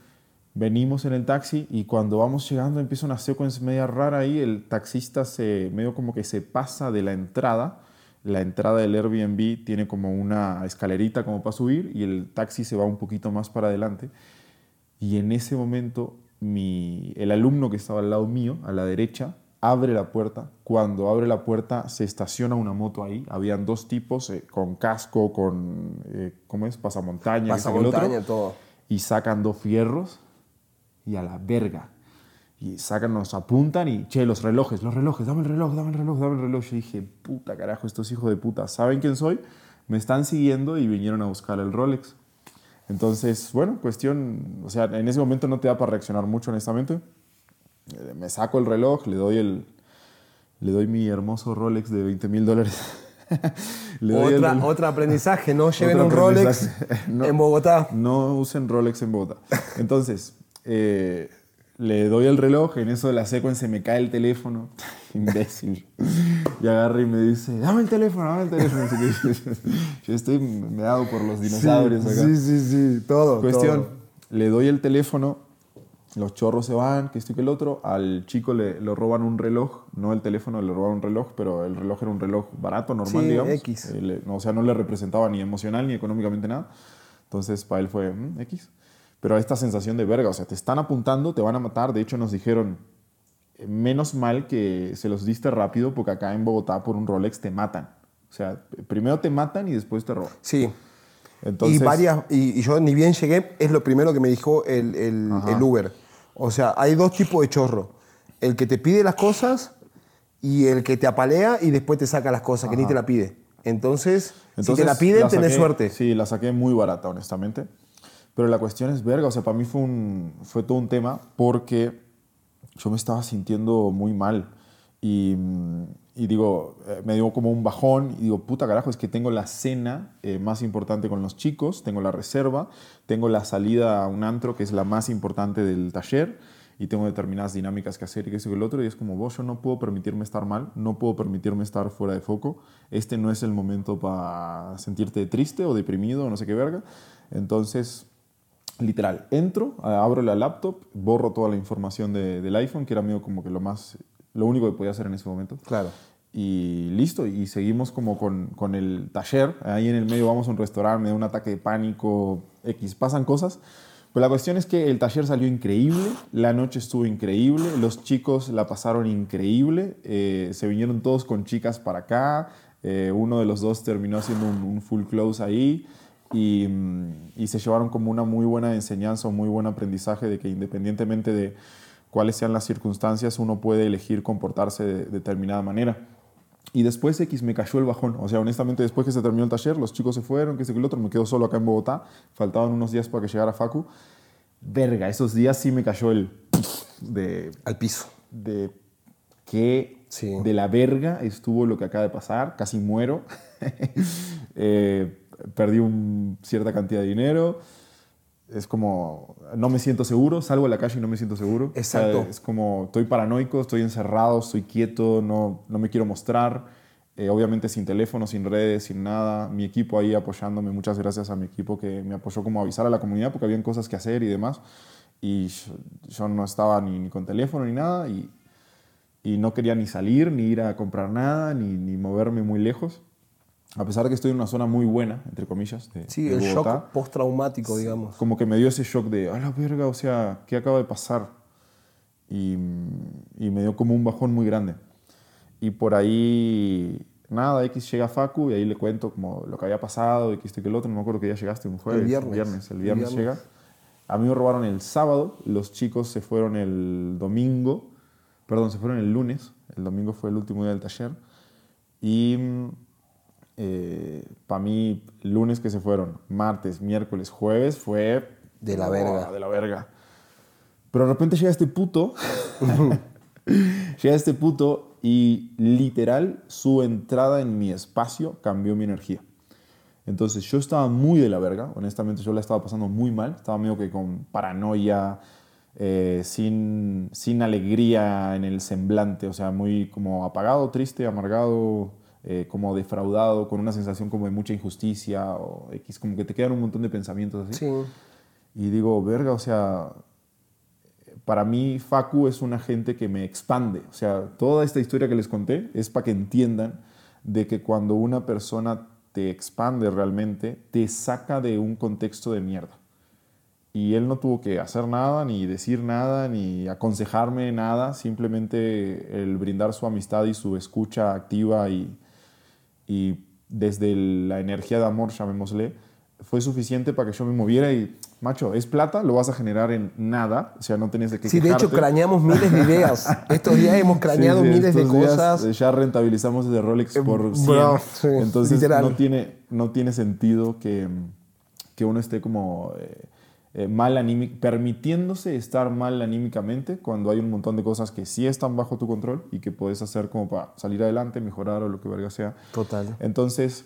venimos en el taxi y cuando vamos llegando empieza una secuencia media rara ahí. El taxista se medio como que se pasa de la entrada. La entrada del Airbnb tiene como una escalerita como para subir y el taxi se va un poquito más para adelante. Y en ese momento mi, el alumno que estaba al lado mío, a la derecha, abre la puerta. Cuando abre la puerta se estaciona una moto ahí. Habían dos tipos eh, con casco, con, eh, ¿cómo es? Pasamontaña. Pasamontaña, todo. y sacan dos fierros y a la verga. Y sacan, nos apuntan y, che, los relojes, los relojes, dame el reloj, dame el reloj, dame el reloj. Yo dije, puta carajo, estos hijos de puta, ¿saben quién soy? Me están siguiendo y vinieron a buscar el Rolex. Entonces, bueno, cuestión, o sea, en ese momento no te da para reaccionar mucho, honestamente. Eh, Me saco el reloj, le doy el, le doy mi hermoso Rolex de 20 mil dólares. [laughs] El Otra, reloj. otro aprendizaje, no [laughs] lleven un Rolex. [laughs] No. en Bogotá. No usen Rolex en Bogotá. Entonces, eh, le doy el reloj, en eso de la secuencia se me cae el teléfono. [laughs] Imbécil. Y agarra y me dice, dame el teléfono, dame el teléfono. Yo estoy meado por los dinosaurios acá. Sí, sí, sí, todo. Cuestión, todo. le doy el teléfono, los chorros se van, que esto que el otro. Al chico le lo roban un reloj, no el teléfono, le roban un reloj, pero el reloj era un reloj barato, normal, Sí, digamos. X. Eh, le- no, o sea, no le representaba ni emocional ni económicamente nada. Entonces, para él fue "Mm, X. Pero esta sensación de verga, o sea, te están apuntando, te van a matar. De hecho, nos dijeron, eh, menos mal que se los diste rápido, porque acá en Bogotá por un Rolex te matan. O sea, primero te matan y después te roban. Sí. Entonces, y, varias, y, y yo ni bien llegué, es lo primero que me dijo el, el- el Uber. O sea, hay dos tipos de chorro. El que te pide las cosas y el que te apalea y después te saca las cosas, que ni te la pide. Entonces, si te Entonces, la piden, la tenés saqué- suerte. Sí, la saqué muy barata, honestamente. Pero la cuestión es verga, o sea, para mí fue, un, fue todo un tema porque yo me estaba sintiendo muy mal. Y, mm, digo, eh, me dio como un bajón y digo, puta carajo, es que tengo la cena eh, más importante con los chicos, tengo la reserva, tengo la salida a un antro que es la más importante del taller y tengo determinadas dinámicas que hacer y que eso y el otro y es como vos, yo no puedo permitirme estar mal, no puedo permitirme estar fuera de foco, este no es el momento para sentirte triste o deprimido o no sé qué verga, entonces literal, entro, abro la laptop, borro toda la información de- del iPhone, que era medio como que lo más, lo único que podía hacer en ese momento. Claro. Y listo, y seguimos como con, con el taller. Ahí en el medio vamos a un restaurante, me da un ataque de pánico, X, pasan cosas. Pero la cuestión es que el taller salió increíble, la noche estuvo increíble, los chicos la pasaron increíble, eh, se vinieron todos con chicas para acá, eh, uno de los dos terminó haciendo un, un full close ahí y, mm, y se llevaron como una muy buena enseñanza, un muy buen aprendizaje de que independientemente de cuáles sean las circunstancias, uno puede elegir comportarse de determinada manera. Y después X me cayó el bajón. O sea, honestamente, después que se terminó el taller, los chicos se fueron, que sé que el otro, me quedo solo acá en Bogotá. Faltaban unos días para que llegara Facu. Verga, esos días sí me cayó el... De, Al piso. de que Sí. de la verga estuvo lo que acaba de pasar. Casi muero. [laughs] Eh, perdí un, cierta cantidad de dinero. Es como, no me siento seguro, salgo a la calle y no me siento seguro. O sea, Exacto. es como, estoy paranoico, estoy encerrado, estoy quieto, no, no me quiero mostrar. Eh, obviamente sin teléfono, sin redes, sin nada. Mi equipo ahí apoyándome, muchas gracias a mi equipo que me apoyó como a avisar a la comunidad porque habían cosas que hacer y demás. Y yo, yo no estaba ni, ni con teléfono ni nada y, y no quería ni salir, ni ir a comprar nada, ni, ni moverme muy lejos. A pesar de que estoy en una zona muy buena, entre comillas, de, Sí, de el Bogotá, shock postraumático, digamos. como que me dio ese shock de, a la verga, o sea, ¿qué acaba de pasar? Y, y me dio como un bajón muy grande. Y por ahí, nada, X llega Facu y ahí le cuento como lo que había pasado, X, esto y que el otro, no me acuerdo que ya llegaste, un jueves, viernes. el viernes, el El viernes viernes. llega. A mí me robaron el sábado, los chicos se fueron el domingo, perdón, se fueron el lunes, el domingo fue el último día del taller. Y para mí, lunes que se fueron, martes, miércoles, jueves, fue... De la oh, verga. De la verga. Pero de repente llega este puto, [laughs] llega este puto y literal su entrada en mi espacio cambió mi energía. Entonces yo estaba muy de la verga, honestamente yo la estaba pasando muy mal, estaba medio que con paranoia, eh, sin, sin alegría en el semblante, o sea, muy como apagado, triste, amargado, eh, como defraudado, con una sensación como de mucha injusticia o X, como que te quedan un montón de pensamientos así. Sí. Y digo, verga, o sea, para mí Facu es una gente que me expande. O sea, toda esta historia que les conté es para que entiendan de que cuando una persona te expande realmente, te saca de un contexto de mierda. Y él no tuvo que hacer nada, ni decir nada, ni aconsejarme nada, simplemente el brindar su amistad y su escucha activa y, y desde la energía de amor, llamémosle, fue suficiente para que yo me moviera y, macho, es plata, lo vas a generar en nada, o sea, no tenés de qué Sí, de hecho, quejarte. craneamos miles de ideas. [laughs] Estos días hemos craneado Sí, sí, miles de cosas. eh, ya rentabilizamos ese Rolex por 100. bro, sí, Entonces literal. no tiene, no tiene sentido que, que uno esté como eh, eh, mal anímico, permitiéndose estar mal anímicamente cuando hay un montón de cosas que sí están bajo tu control y que puedes hacer como para salir adelante, mejorar o lo que verga sea. Total. Entonces,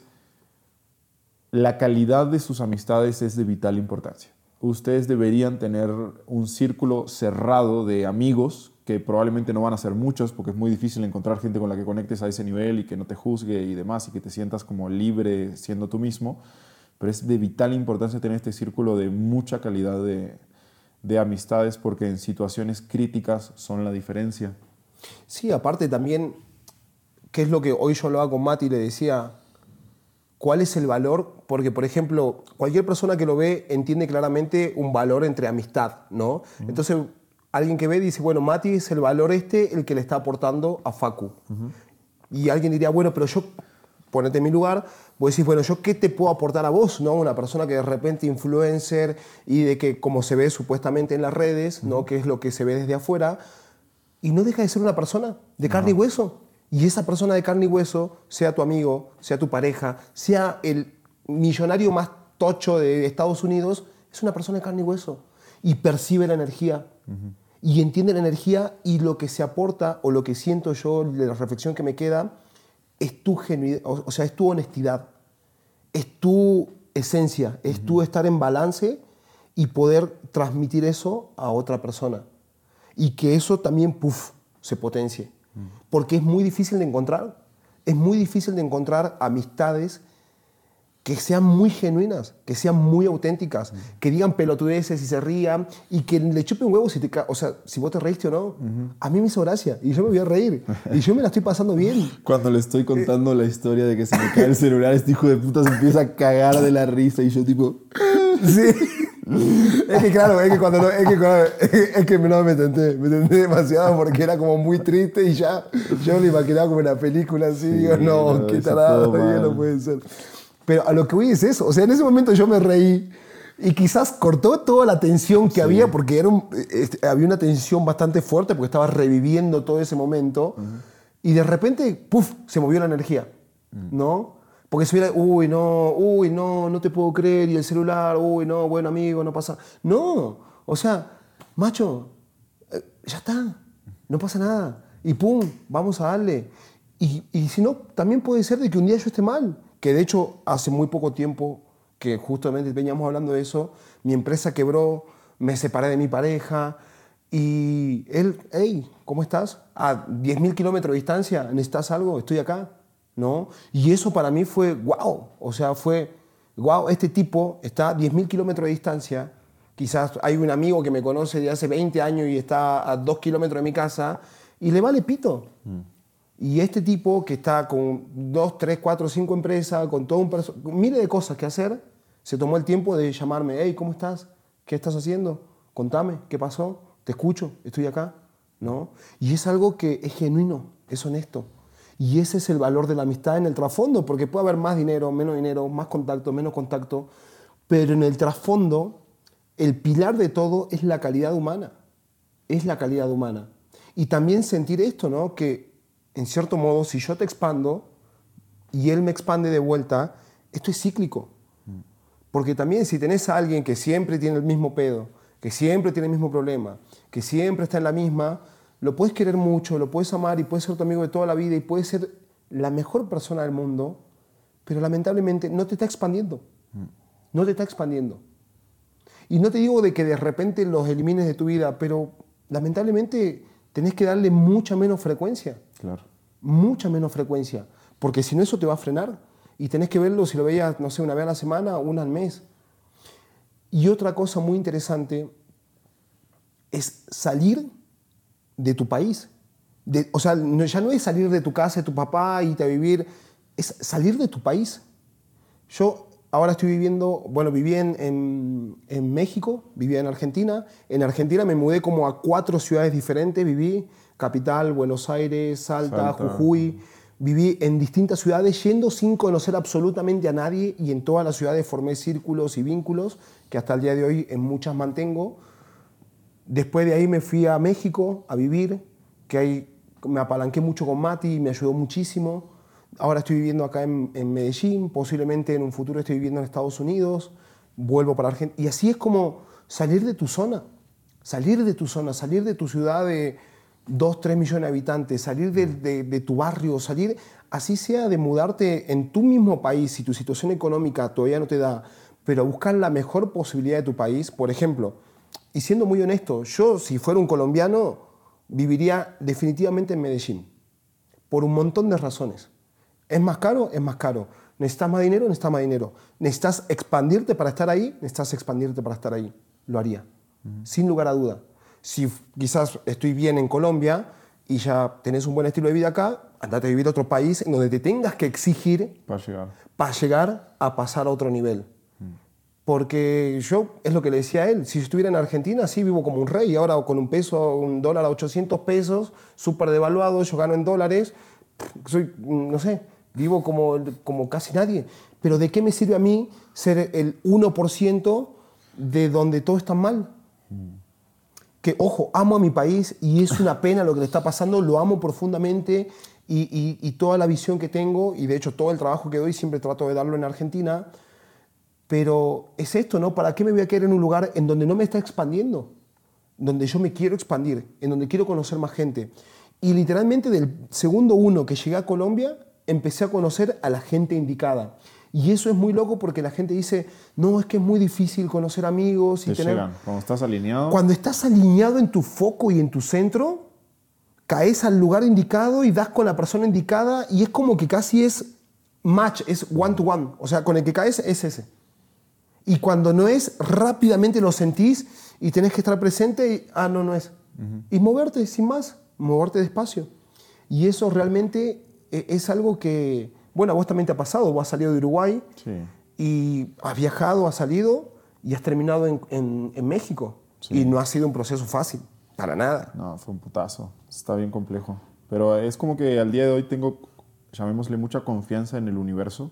la calidad de sus amistades es de vital importancia. Ustedes deberían tener un círculo cerrado de amigos, que probablemente no van a ser muchos, porque es muy difícil encontrar gente con la que conectes a ese nivel y que no te juzgue y demás, y que te sientas como libre siendo tú mismo. Pero es de vital importancia tener este círculo de mucha calidad de, de amistades, porque en situaciones críticas son la diferencia. Sí, aparte también, ¿qué es lo que hoy yo hablaba con Mati y le decía? ¿Cuál es el valor? Porque, por ejemplo, cualquier persona que lo ve entiende claramente un valor entre amistad, ¿no? Entonces, alguien que ve dice, bueno, Mati es el valor este el que le está aportando a Facu. Y alguien diría, bueno, pero yo, ponete en mi lugar, vos decís, bueno, ¿yo qué te puedo aportar a vos? ¿no? Una persona que de repente influencer y de que como se ve supuestamente en las redes, ¿no? que es lo que se ve desde afuera, y no deja de ser una persona de carne y hueso. Y esa persona de carne y hueso, sea tu amigo, sea tu pareja, sea el millonario más tocho de Estados Unidos, es una persona de carne y hueso. Y percibe la energía. Y entiende la energía y lo que se aporta o lo que siento yo, de la reflexión que me queda, es tu genuidad, o, o sea, es tu honestidad, es tu esencia, es tu estar en balance y poder transmitir eso a otra persona. Y que eso también, puff, se potencie. Porque es muy difícil de encontrar. Es muy difícil de encontrar amistades que sean muy genuinas, que sean muy auténticas, que digan pelotudeces y se rían y que le chupe un huevo si te o sea, si vos te reíste o no. A mí me hizo gracia y yo me voy a reír y yo me la estoy pasando bien. [laughs] Cuando le estoy contando la historia de que se me cae el celular, este hijo de puta se empieza a cagar de la risa y yo tipo... [laughs] Sí. Es que claro, es que cuando no- es que, cuando- [laughs] es que no me tenté, me tenté demasiado porque era como muy triste y ya yo me lo imaginaba como una película así, digo, no, no, qué tarado, no puede ser. Pero a lo que voy es eso. O sea, en ese momento yo me reí y quizás cortó toda la tensión que había porque era este, había una tensión bastante fuerte porque estaba reviviendo todo ese momento. Y de repente, ¡puf!, se movió la energía, ¿no? Porque se hubiera, uy, no, uy, no, no te puedo creer, y el celular, uy, no, bueno, amigo, no pasa. No, o sea, macho, eh, ya está, no pasa nada. Y pum, vamos a darle. Y, y si no, también puede ser de que un día yo esté mal, que de hecho hace muy poco tiempo que justamente veníamos hablando de eso, mi empresa quebró, me separé de mi pareja, y él, hey, ¿cómo estás? A 10.000 kilómetros de distancia, ¿necesitas algo? Estoy acá, ¿no? Y eso para mí fue wow, o sea, fue wow, este tipo está a 10.000 kilómetros de distancia, quizás hay un amigo que me conoce de hace 20 años y está a 2 kilómetros de mi casa, y le vale pito. Mm. Y este tipo que está con 2, 3, 4, 5 empresas, con todo un miles de cosas que hacer, se tomó el tiempo de llamarme, hey, ¿cómo estás? ¿Qué estás haciendo? Contame, ¿qué pasó? te escucho, estoy acá, ¿no? Y es algo que es genuino, es honesto. Y ese es el valor de la amistad en el trasfondo, porque puede haber más dinero, menos dinero, más contacto, menos contacto, pero en el trasfondo, el pilar de todo es la calidad humana, es la calidad humana. Y también sentir esto, ¿no? Que en cierto modo, si yo te expando y él me expande de vuelta, esto es cíclico. Porque también si tenés a alguien que siempre tiene el mismo pedo, que siempre tiene el mismo problema, que siempre está en la misma, lo puedes querer mucho, lo puedes amar y puedes ser tu amigo de toda la vida y puedes ser la mejor persona del mundo, pero lamentablemente no te está expandiendo. No te está expandiendo. Y no te digo de que de repente los elimines de tu vida, pero lamentablemente tenés que darle mucha menos frecuencia. Mucha menos frecuencia. Porque si no, eso te va a frenar. Y tenés que verlo, si lo veías, no sé, una vez a la semana, una al mes. Y otra cosa muy interesante es salir de tu país. o sea, ya no es salir de tu casa, de tu papá, y a vivir, es salir de tu país. Yo ahora estoy viviendo, bueno, viví en, en, México, vivía en Argentina. En Argentina me mudé como a cuatro ciudades diferentes, viví Capital, Buenos Aires, Salta. Jujuy. Viví en distintas ciudades yendo sin conocer absolutamente a nadie y en todas las ciudades formé círculos y vínculos que hasta el día de hoy en muchas mantengo. Después de ahí me fui a México a vivir, que ahí me apalanqué mucho con Mati y me ayudó muchísimo. Ahora estoy viviendo acá en, en Medellín, posiblemente en un futuro estoy viviendo en Estados Unidos, vuelvo para Argentina. Y así es como salir de tu zona, salir de tu zona, salir de tu ciudad de 2, 3 millones de habitantes, salir de, tu barrio, salir, así sea de mudarte en tu mismo país, si tu situación económica todavía no te da, pero buscar la mejor posibilidad de tu país. Por ejemplo, y siendo muy honesto, yo si fuera un colombiano viviría definitivamente en Medellín, por un montón de razones. ¿Es más caro? Es más caro. ¿Necesitas más dinero? Necesitas más dinero. ¿Necesitas expandirte para estar ahí? Necesitas expandirte para estar ahí. Lo haría, sin lugar a duda si quizás estoy bien en Colombia y ya tenés un buen estilo de vida acá, andate a vivir a otro país en donde te tengas que exigir para llegar, para llegar a pasar a otro nivel. Porque yo, es lo que le decía a él, si estuviera en Argentina, sí vivo como un rey, ahora con un peso, un dólar a 800 pesos, súper devaluado, yo gano en dólares, soy, no sé, vivo como, como casi nadie. Pero ¿de qué me sirve a mí ser el 1% de donde todo está mal? Que, ojo, amo a mi país y es una pena lo que le está pasando, lo amo profundamente y, toda la visión que tengo, y de hecho todo el trabajo que doy siempre trato de darlo en Argentina, pero es esto, ¿no? ¿Para qué me voy a quedar en un lugar en donde no me está expandiendo? Donde yo me quiero expandir, en donde quiero conocer más gente. Y literalmente del segundo uno que llegué a Colombia, empecé a conocer a la gente indicada. Y eso es muy loco porque la gente dice, no, es que es muy difícil conocer amigos y tener... Cuando estás alineado. Cuando estás alineado en tu foco y en tu centro, caes al lugar indicado y das con la persona indicada y es como que casi es match, es one to one. O sea, con el que caes es ese. Y cuando no es, rápidamente lo sentís y tenés que estar presente y, ah, no, no es. Y moverte sin más, moverte despacio. Y eso realmente eh, es algo que bueno, vos también te ha pasado, vos has salido de Uruguay y has viajado, has salido y has terminado en, México. Y no ha sido un proceso fácil, para nada. No, fue un putazo, está bien complejo. Pero es como que al día de hoy tengo, llamémosle, mucha confianza en el universo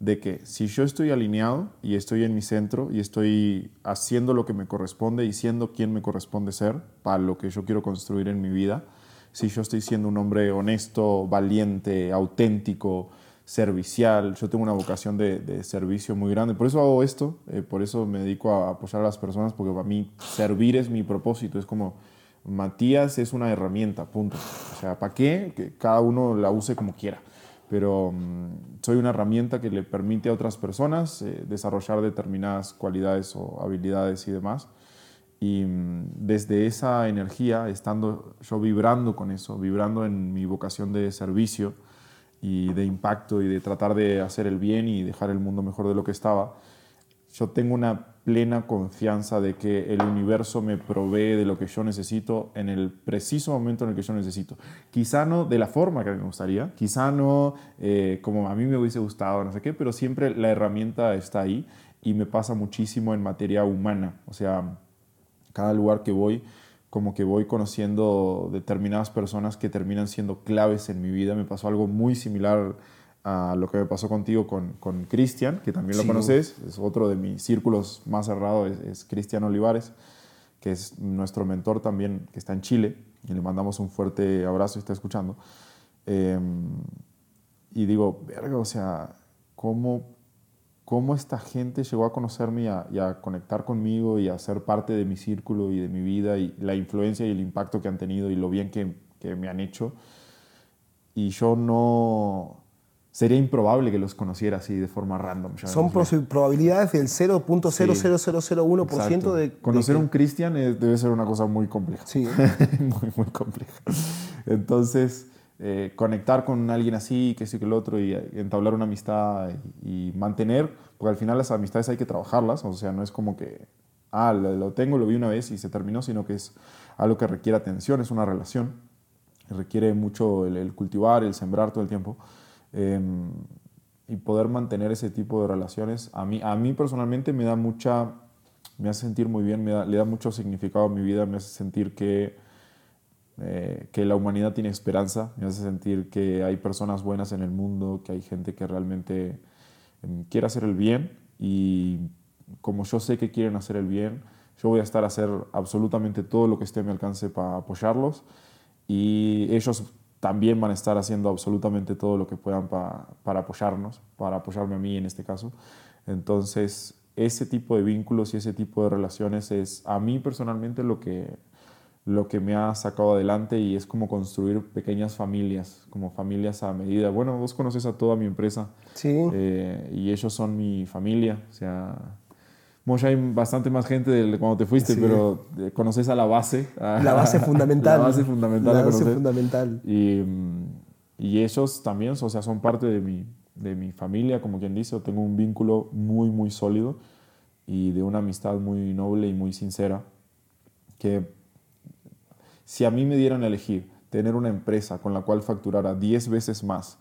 de que si yo estoy alineado y estoy en mi centro y estoy haciendo lo que me corresponde y siendo quien me corresponde ser para lo que yo quiero construir en mi vida, si yo estoy siendo un hombre honesto, valiente, auténtico, servicial, yo tengo una vocación de, servicio muy grande, por eso hago esto, eh, por eso me dedico a apoyar a las personas, porque para mí servir es mi propósito, es como Matías es una herramienta, punto. O sea, ¿para qué? Que cada uno la use como quiera pero mm, soy una herramienta que le permite a otras personas eh, desarrollar determinadas cualidades o habilidades y demás. Y mm, desde esa energía, estando yo vibrando con eso, vibrando en mi vocación de servicio y de impacto y de tratar de hacer el bien y dejar el mundo mejor de lo que estaba, yo tengo una plena confianza de que el universo me provee de lo que yo necesito en el preciso momento en el que yo necesito. Quizá no de la forma que me gustaría, quizá no eh, como a mí me hubiese gustado, no sé qué, pero siempre la herramienta está ahí y me pasa muchísimo en materia humana. O sea, cada lugar que voy, como que voy conociendo determinadas personas que terminan siendo claves en mi vida. Me pasó algo muy similar a lo que me pasó contigo con Cristian, que también lo conoces, es otro de mis círculos más cerrados, es Cristian Olivares, que es nuestro mentor también, que está en Chile, y le mandamos un fuerte abrazo y está escuchando. Em, y digo, verga, o sea, ¿cómo, cómo esta gente llegó a conocerme y a, conectar conmigo y a ser parte de mi círculo y de mi vida y la influencia y el impacto que han tenido y lo bien que, que me han hecho. Y yo no, sería improbable que los conociera así de forma random. Son probabilidades del 0.00001% de... Conocer a un cristian debe ser una cosa muy compleja. Sí. [laughs] muy, muy compleja. Entonces, eh, conectar con alguien así, que sí que el otro, y entablar una amistad y, mantener, porque al final las amistades hay que trabajarlas, o sea, no es como que, ah, lo, tengo, lo vi una vez y se terminó, sino que es algo que requiere atención, es una relación, requiere mucho el cultivar, el sembrar todo el tiempo. Em, y poder mantener ese tipo de relaciones, a mí, a mí personalmente me da mucha, me hace sentir muy bien, me le da mucho significado a mi vida, me hace sentir que, eh, que la humanidad tiene esperanza, me hace sentir que hay personas buenas en el mundo, que hay gente que realmente em, quiere hacer el bien y como yo sé que quieren hacer el bien, yo voy a estar a hacer absolutamente todo lo que esté a mi alcance para apoyarlos y ellos también van a estar haciendo absolutamente todo lo que puedan para apoyarnos, para apoyarme a mí en este caso. Entonces, ese tipo de vínculos y ese tipo de relaciones es a mí personalmente lo que, lo que me ha sacado adelante y es como construir pequeñas familias, como familias a medida. Bueno, vos conoces a toda mi empresa sí. Eh, y ellos son mi familia, o sea, Moshe hay bastante más gente de cuando te fuiste, pero eh, conoces a la base. la base [laughs] fundamental. La base fundamental. La base fundamental. Y, y, ellos también, o sea, son parte de mi, de mi familia, como quien dice. Tengo un vínculo muy, muy sólido y de una amistad muy noble y muy sincera. Que si a mí me dieran a elegir tener una empresa con la cual facturara 10 veces más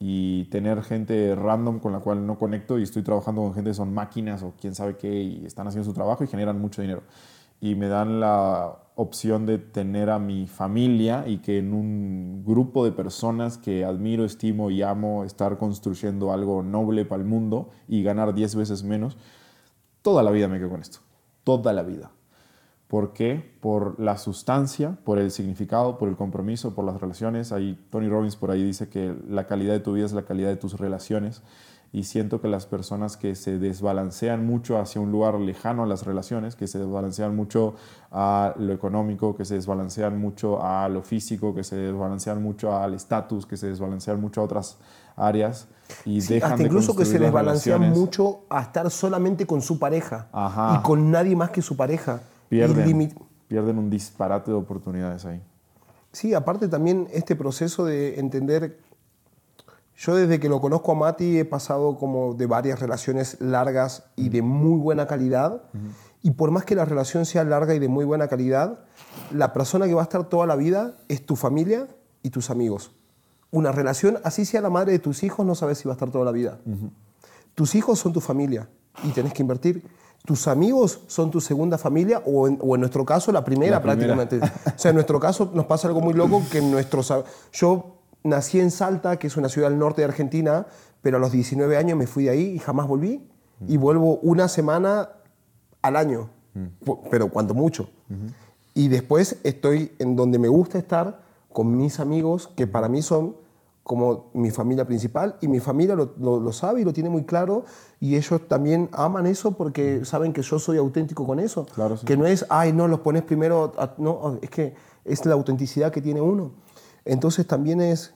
y tener gente random con la cual no conecto y estoy trabajando con gente que son máquinas o quién sabe qué y están haciendo su trabajo y generan mucho dinero. Y me dan la opción de tener a mi familia y que en un grupo de personas que admiro, estimo y amo estar construyendo algo noble para el mundo y ganar 10 veces menos, toda la vida me quedo con esto. Toda la vida. ¿Por qué? Por la sustancia, por el significado, por el compromiso, por las relaciones. Ahí Tony Robbins por ahí dice que la calidad de tu vida es la calidad de tus relaciones. Y siento que las personas que se desbalancean mucho hacia un lugar lejano a las relaciones, que se desbalancean mucho a lo económico, que se desbalancean mucho a lo físico, que se desbalancean mucho al estatus, que se desbalancean mucho a otras áreas y dejan hasta incluso que se desbalancean mucho a estar solamente con su pareja y con nadie más que su pareja pierden, pierden un disparate de oportunidades ahí. Sí, aparte también este proceso de entender, yo desde que lo conozco a Mati he pasado como de varias relaciones largas y de muy buena calidad, y por más que la relación sea larga y de muy buena calidad, la persona que va a estar toda la vida es tu familia y tus amigos. Una relación, así sea la madre de tus hijos, no sabes si va a estar toda la vida. Tus hijos son tu familia y tenés que invertir tus amigos son tu segunda familia o en, nuestro caso la primera, prácticamente. o sea, en nuestro caso nos pasa algo muy loco que nuestros... Yo nací en Salta, que es una ciudad del norte de Argentina, pero a los 19 años me fui de ahí y jamás volví. Y vuelvo una semana al año, pero cuanto mucho. Y después estoy en donde me gusta estar con mis amigos, que para mí son como mi familia principal, y mi familia lo, lo, sabe y lo tiene muy claro, y ellos también aman eso porque saben que yo soy auténtico con eso. Claro, sí. Que no es, ay, no, los pones primero, a- no, es que es la autenticidad que tiene uno. Entonces también es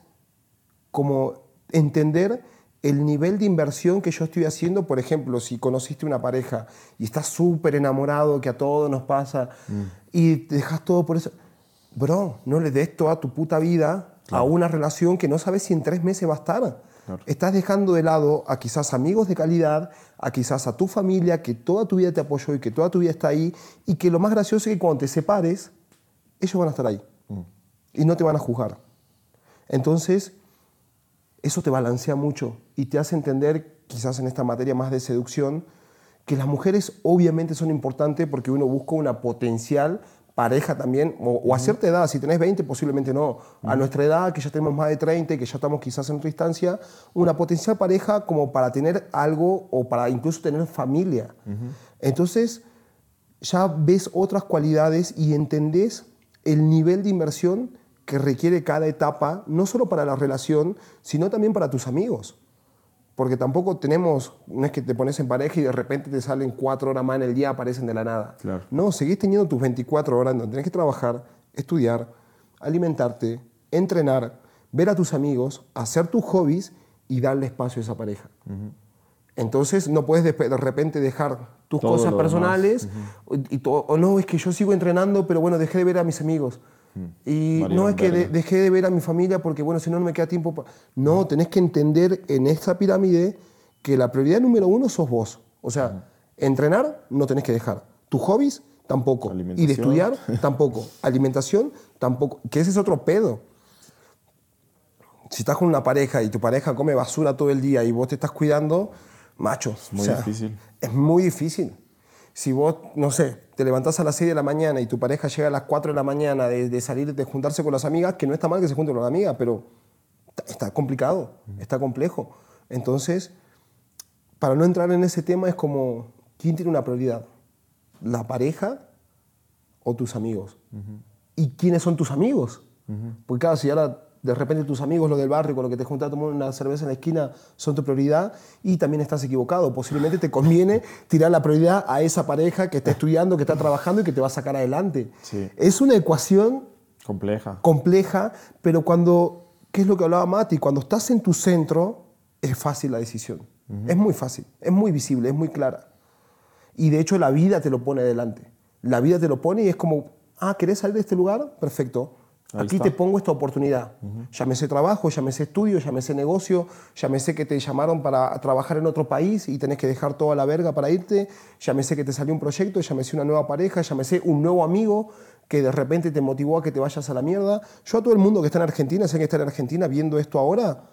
como entender el nivel de inversión que yo estoy haciendo, por ejemplo, si conociste una pareja y estás súper enamorado, que a todos nos pasa, y te dejas todo por eso, bro, no le des toda tu puta vida a una relación que no sabes si en tres meses va a estar. Claro. Estás dejando de lado a quizás amigos de calidad, a quizás a tu familia que toda tu vida te apoyó y que toda tu vida está ahí, y que lo más gracioso es que cuando te separes, ellos van a estar ahí y no te van a juzgar. Entonces, eso te balancea mucho y te hace entender, quizás en esta materia más de seducción, que las mujeres obviamente son importantes porque uno busca una potencial pareja también, o, o a cierta edad, si tenés 20 posiblemente no, a nuestra edad, que ya tenemos más de 30, que ya estamos quizás en otra instancia, una potencial pareja como para tener algo o para incluso tener familia. Entonces, ya ves otras cualidades y entendés el nivel de inversión que requiere cada etapa, no solo para la relación, sino también para tus amigos. Porque tampoco tenemos, no es que te pones en pareja y de repente te salen cuatro horas más en el día, aparecen de la nada. Claro. No, seguís teniendo tus 24 horas donde tenés que trabajar, estudiar, alimentarte, entrenar, ver a tus amigos, hacer tus hobbies y darle espacio a esa pareja. Entonces no puedes de, de repente dejar tus Todo cosas personales y o no, es que yo sigo entrenando, pero bueno, dejé de ver a mis amigos. Y no es que de- dejé de ver a mi familia porque bueno, si no, no me queda tiempo. pa-". No, tenés que entender en esta pirámide que la prioridad número uno sos vos. O sea, entrenar no tenés que dejar. Tus hobbies tampoco. Y de estudiar [laughs] tampoco. Alimentación tampoco. Que ese es otro pedo si estás con una pareja y tu pareja come basura todo el día y vos te estás cuidando, macho. Es muy difícil. Es muy difícil. Si vos, no sé, te levantás a las 6 de la mañana y tu pareja llega a las 4 de la mañana de, de salir, de juntarse con las amigas, que no está mal que se junte con las amigas, pero está, está complicado, está complejo. Entonces, para no entrar en ese tema es como, ¿quién tiene una prioridad? ¿La pareja o tus amigos? ¿Y quiénes son tus amigos? Porque claro, si ahora de repente tus amigos, los del barrio, con los que te juntas a tomar una cerveza en la esquina, son tu prioridad y también estás equivocado. Posiblemente te conviene [laughs] tirar la prioridad a esa pareja que está estudiando, que está trabajando y que te va a sacar adelante. Sí. Es una ecuación Compleja. compleja, pero cuando, ¿qué es lo que hablaba Mati? Cuando estás en tu centro, es fácil la decisión. Es muy fácil, es muy visible, es muy clara. Y de hecho la vida te lo pone delante. La vida te lo pone y es como, ah, ¿querés salir de este lugar? Perfecto. Ahí Aquí está. te pongo esta oportunidad. Llámese trabajo, llámese estudio, llámese negocio, llámese que te llamaron para trabajar en otro país y tenés que dejar toda la verga para irte, llámese que te salió un proyecto, llámese una nueva pareja, llámese un nuevo amigo que de repente te motivó a que te vayas a la mierda. Yo a todo el mundo que está en Argentina, sé que está en Argentina viendo esto ahora,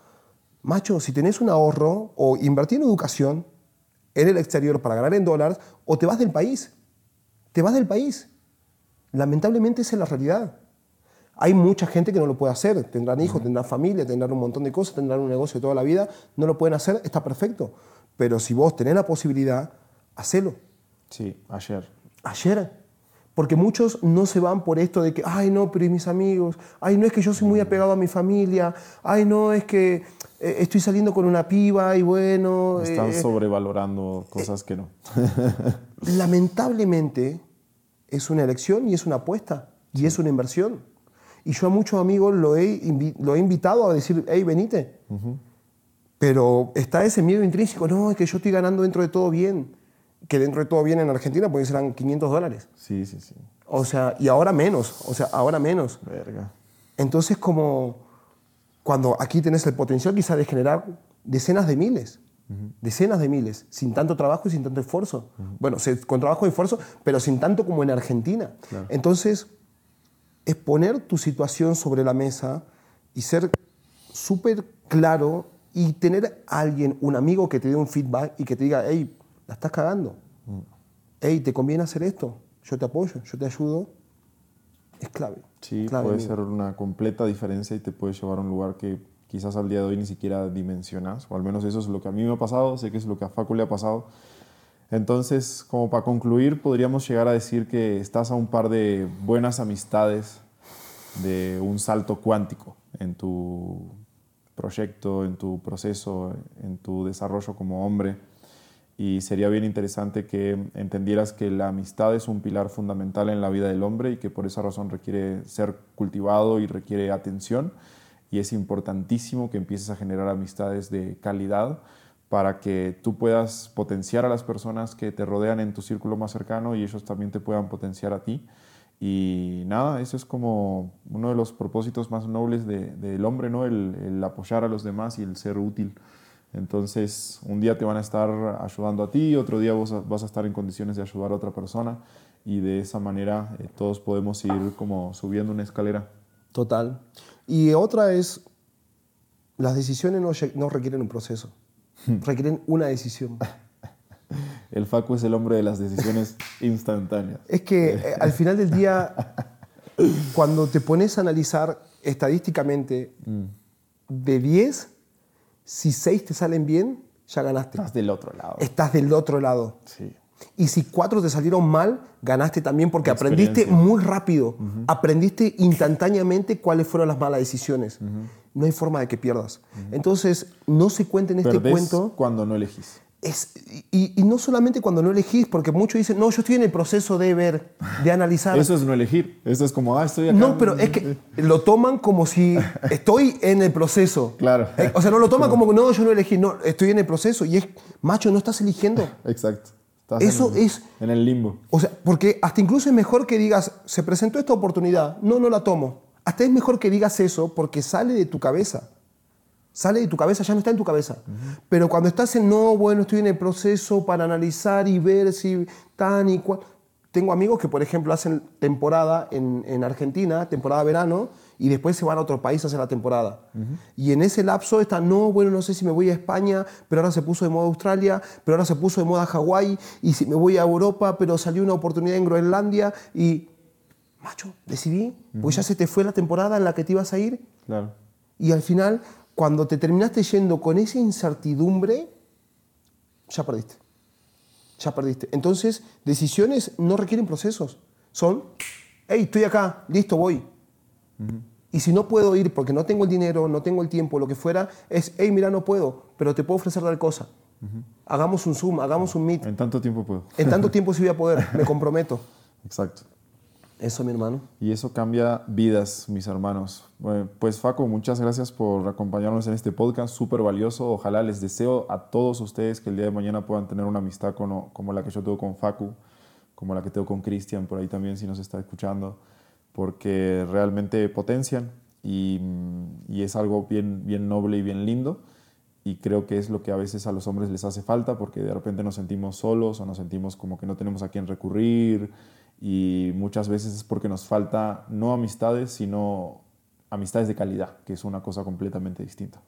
macho, si tenés un ahorro o invertir en educación en el exterior para ganar en dólares, o te vas del país. Te vas del país. Lamentablemente esa es la realidad. Hay mucha gente que no lo puede hacer. Tendrán hijos, tendrán familia, tendrán un montón de cosas, tendrán un negocio toda la vida. No lo pueden hacer, está perfecto. Pero si vos tenés la posibilidad, hacelo. Sí, ayer. Ayer. Porque muchos no se van por esto de que, ay, no, pero ¿y mis amigos? Ay, no es que yo soy muy apegado a mi familia. Ay, no, es que eh, estoy saliendo con una piba y bueno. Están eh, sobrevalorando cosas que no. [laughs] lamentablemente es una elección y es una apuesta y es una inversión. Y yo a muchos amigos lo he, lo he invitado a decir, hey, venite. Pero está ese miedo intrínseco, no, es que yo estoy ganando dentro de todo bien. Que dentro de todo bien en Argentina pues serán 500 dólares. Sí, sí, sí. O sea, y ahora menos, o sea, ahora menos. Verga. Entonces, como cuando aquí tenés el potencial quizá de generar decenas de miles, decenas de miles, sin tanto trabajo y sin tanto esfuerzo. Bueno, se- con trabajo y esfuerzo, pero sin tanto como en Argentina. Entonces, es poner tu situación sobre la mesa y ser súper claro y tener a alguien, un amigo que te dé un feedback y que te diga, hey, la estás cagando. Hey, ¿te conviene hacer esto? Yo te apoyo, yo te ayudo. Es clave. Sí, clave, puede amigo. ser una completa diferencia y te puede llevar a un lugar que quizás al día de hoy ni siquiera dimensionas, o al menos eso es lo que a mí me ha pasado, sé que es lo que a Facu le ha pasado. Entonces, como para concluir, podríamos llegar a decir que estás a un par de buenas amistades de un salto cuántico en tu proyecto, en tu proceso, en tu desarrollo como hombre. Y sería bien interesante que entendieras que la amistad es un pilar fundamental en la vida del hombre y que por esa razón requiere ser cultivado y requiere atención. Y es importantísimo que empieces a generar amistades de calidad para que tú puedas potenciar a las personas que te rodean en tu círculo más cercano y ellos también te puedan potenciar a ti. Y nada, eso es como uno de los propósitos más nobles de- del hombre, ¿no? El, apoyar a los demás y el ser útil. Entonces, un día te van a estar ayudando a ti, otro día vos vas a estar en condiciones de ayudar a otra persona y de esa manera eh, todos podemos ir como subiendo una escalera. Total. Y otra es, las decisiones no, no requieren un proceso, [laughs] requieren una decisión. [laughs] El Facu es el hombre de las decisiones [laughs] instantáneas. Es que eh, al final del día, cuando te pones a analizar estadísticamente, de 10, si 6 te salen bien, ya ganaste. Estás del otro lado. Estás del otro lado. Sí. Y si cuatro te salieron mal, ganaste también porque aprendiste muy rápido. Aprendiste instantáneamente cuáles fueron las malas decisiones. No hay forma de que pierdas. Entonces, no se cuente en este Perdés cuento. cuando no elegís. Es, y, y no solamente cuando no elegís, porque muchos dicen, no, yo estoy en el proceso de ver, de analizar. Eso es no elegir. Eso es como, ah, estoy acá. no, pero es que lo toman como si [laughs] estoy en el proceso. Claro. Eh, O sea, no lo toman como, no, yo no elegí, no, estoy en el proceso. Y es, macho, no estás eligiendo. [laughs] Exacto. Estás Eso en el- es- En el limbo. O sea, porque hasta incluso es mejor que digas, se presentó esta oportunidad, no, no la tomo. Hasta es mejor que digas eso porque sale de tu cabeza. Sale de tu cabeza, ya no está en tu cabeza. Pero cuando estás en, no, bueno, estoy en el proceso para analizar y ver si tan y cual. Tengo amigos que, por ejemplo, hacen temporada en, en Argentina, temporada verano, y después se van a otro país a hacer la temporada. Y en ese lapso está, no, bueno, no sé si me voy a España, pero ahora se puso de moda Australia, pero ahora se puso de moda Hawái, y si me voy a Europa, pero salió una oportunidad en Groenlandia, y, macho, decidí, pues ya se te fue la temporada en la que te ibas a ir, Claro. y al final, cuando te terminaste yendo con esa incertidumbre, ya perdiste. Ya perdiste. Entonces, decisiones no requieren procesos. Son, hey, estoy acá, listo, voy. Y si no puedo ir porque no tengo el dinero, no tengo el tiempo, lo que fuera, es, hey, mira, no puedo, pero te puedo ofrecer tal cosa. Hagamos un Zoom, hagamos un Meet. En tanto tiempo puedo. En tanto [laughs] tiempo sí voy a poder, me comprometo. Exacto. Eso, mi hermano. Y eso cambia vidas, mis hermanos. Bueno, pues Faco, muchas gracias por acompañarnos en este podcast, súper valioso. Ojalá les deseo a todos ustedes que el día de mañana puedan tener una amistad como, como la que yo tengo con Facu, como la que tengo con Cristian, por ahí también si nos está escuchando, porque realmente potencian y, es algo bien, bien noble y bien lindo. Y creo que es lo que a veces a los hombres les hace falta, porque de repente nos sentimos solos o nos sentimos como que no tenemos a quién recurrir y muchas veces es porque nos falta no amistades, sino amistades de calidad, que es una cosa completamente distinta.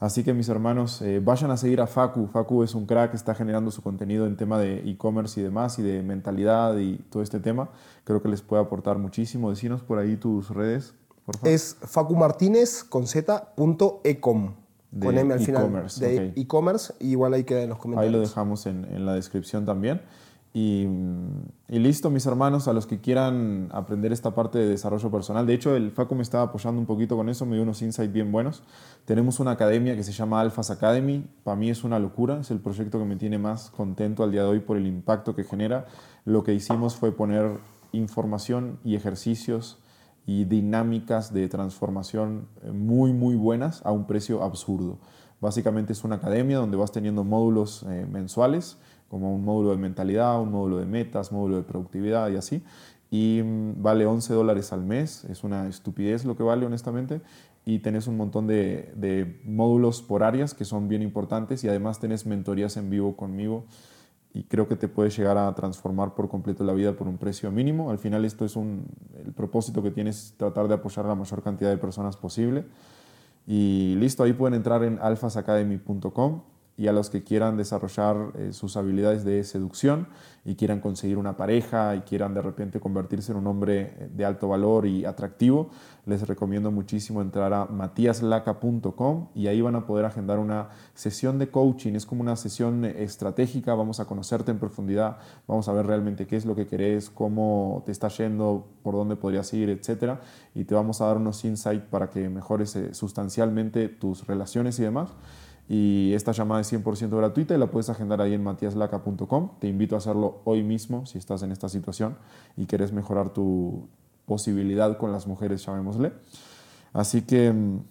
Así que mis hermanos, eh, vayan a seguir a Facu. Facu es un crack, está generando su contenido en tema de e-commerce y demás, y de mentalidad y todo este tema. Creo que les puede aportar muchísimo. Decinos por ahí tus redes, por favor. Es facumartinez con z punto ecom. De Con M al final. e-commerce, De ok. e-commerce. igual ahí queda en los Ahí comentarios. lo dejamos en, en la descripción también. Y, listo, mis hermanos, a los que quieran aprender esta parte de desarrollo personal. De hecho, el Facu me estaba apoyando un poquito con eso, me dio unos insights bien buenos. Tenemos una academia que se llama Alphas Academy. Para mí es una locura, es el proyecto que me tiene más contento al día de hoy por el impacto que genera. Lo que hicimos fue poner información y ejercicios y dinámicas de transformación eh, muy, muy buenas a un precio absurdo. Básicamente es una academia donde vas teniendo módulos eh, mensuales, como un módulo de mentalidad, un módulo de metas, módulo de productividad y así. Y mm, vale 11 dólares al mes, es una estupidez lo que vale honestamente. Y tenés un montón de, módulos por áreas que son bien importantes y además tenés mentorías en vivo conmigo y creo que te puede llegar a transformar por completo la vida por un precio mínimo. Al final esto es el propósito que tienes, tratar de apoyar a la mayor cantidad de personas posible. Y listo, ahí pueden entrar en alphasacademy.com y a los que quieran desarrollar eh, sus habilidades de seducción y quieran conseguir una pareja y quieran de repente convertirse en un hombre eh, de alto valor y atractivo, les recomiendo muchísimo entrar a matiaslaca.com y ahí van a poder agendar una sesión de coaching. Es como una sesión estratégica, vamos a conocerte en profundidad, vamos a ver realmente qué es lo que querés, cómo te está yendo, por dónde podrías ir, etc. Y te vamos a dar unos insights para que mejores eh, sustancialmente tus relaciones y demás. Y esta llamada es 100% gratuita y la puedes agendar ahí en matiaslaca.com. Te invito a hacerlo hoy mismo si estás en esta situación y quieres mejorar tu posibilidad con las mujeres, llamémosle. Así que mm,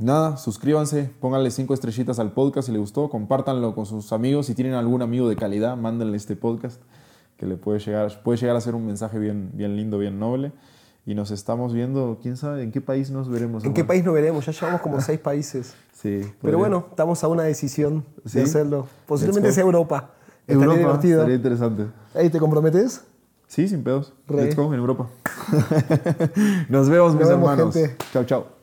nada, suscríbanse, pónganle cinco estrellitas al podcast si les gustó, compártanlo con sus amigos. Si tienen algún amigo de calidad, mándenle este podcast que le puede llegar, puede llegar a ser un mensaje bien, bien lindo, bien noble. Y nos estamos viendo, quién sabe, en qué país nos veremos. ¿En qué país nos veremos? Ya llevamos como seis países. [laughs] Sí. Pero bueno, estamos a una decisión de hacerlo. Posiblemente sea Europa. Europa, divertido. Sería interesante. ¿Ahí te comprometes? Sí, sin pedos. Let's go, en Europa. [laughs] Nos vemos, mis hermanos. Chao, chao.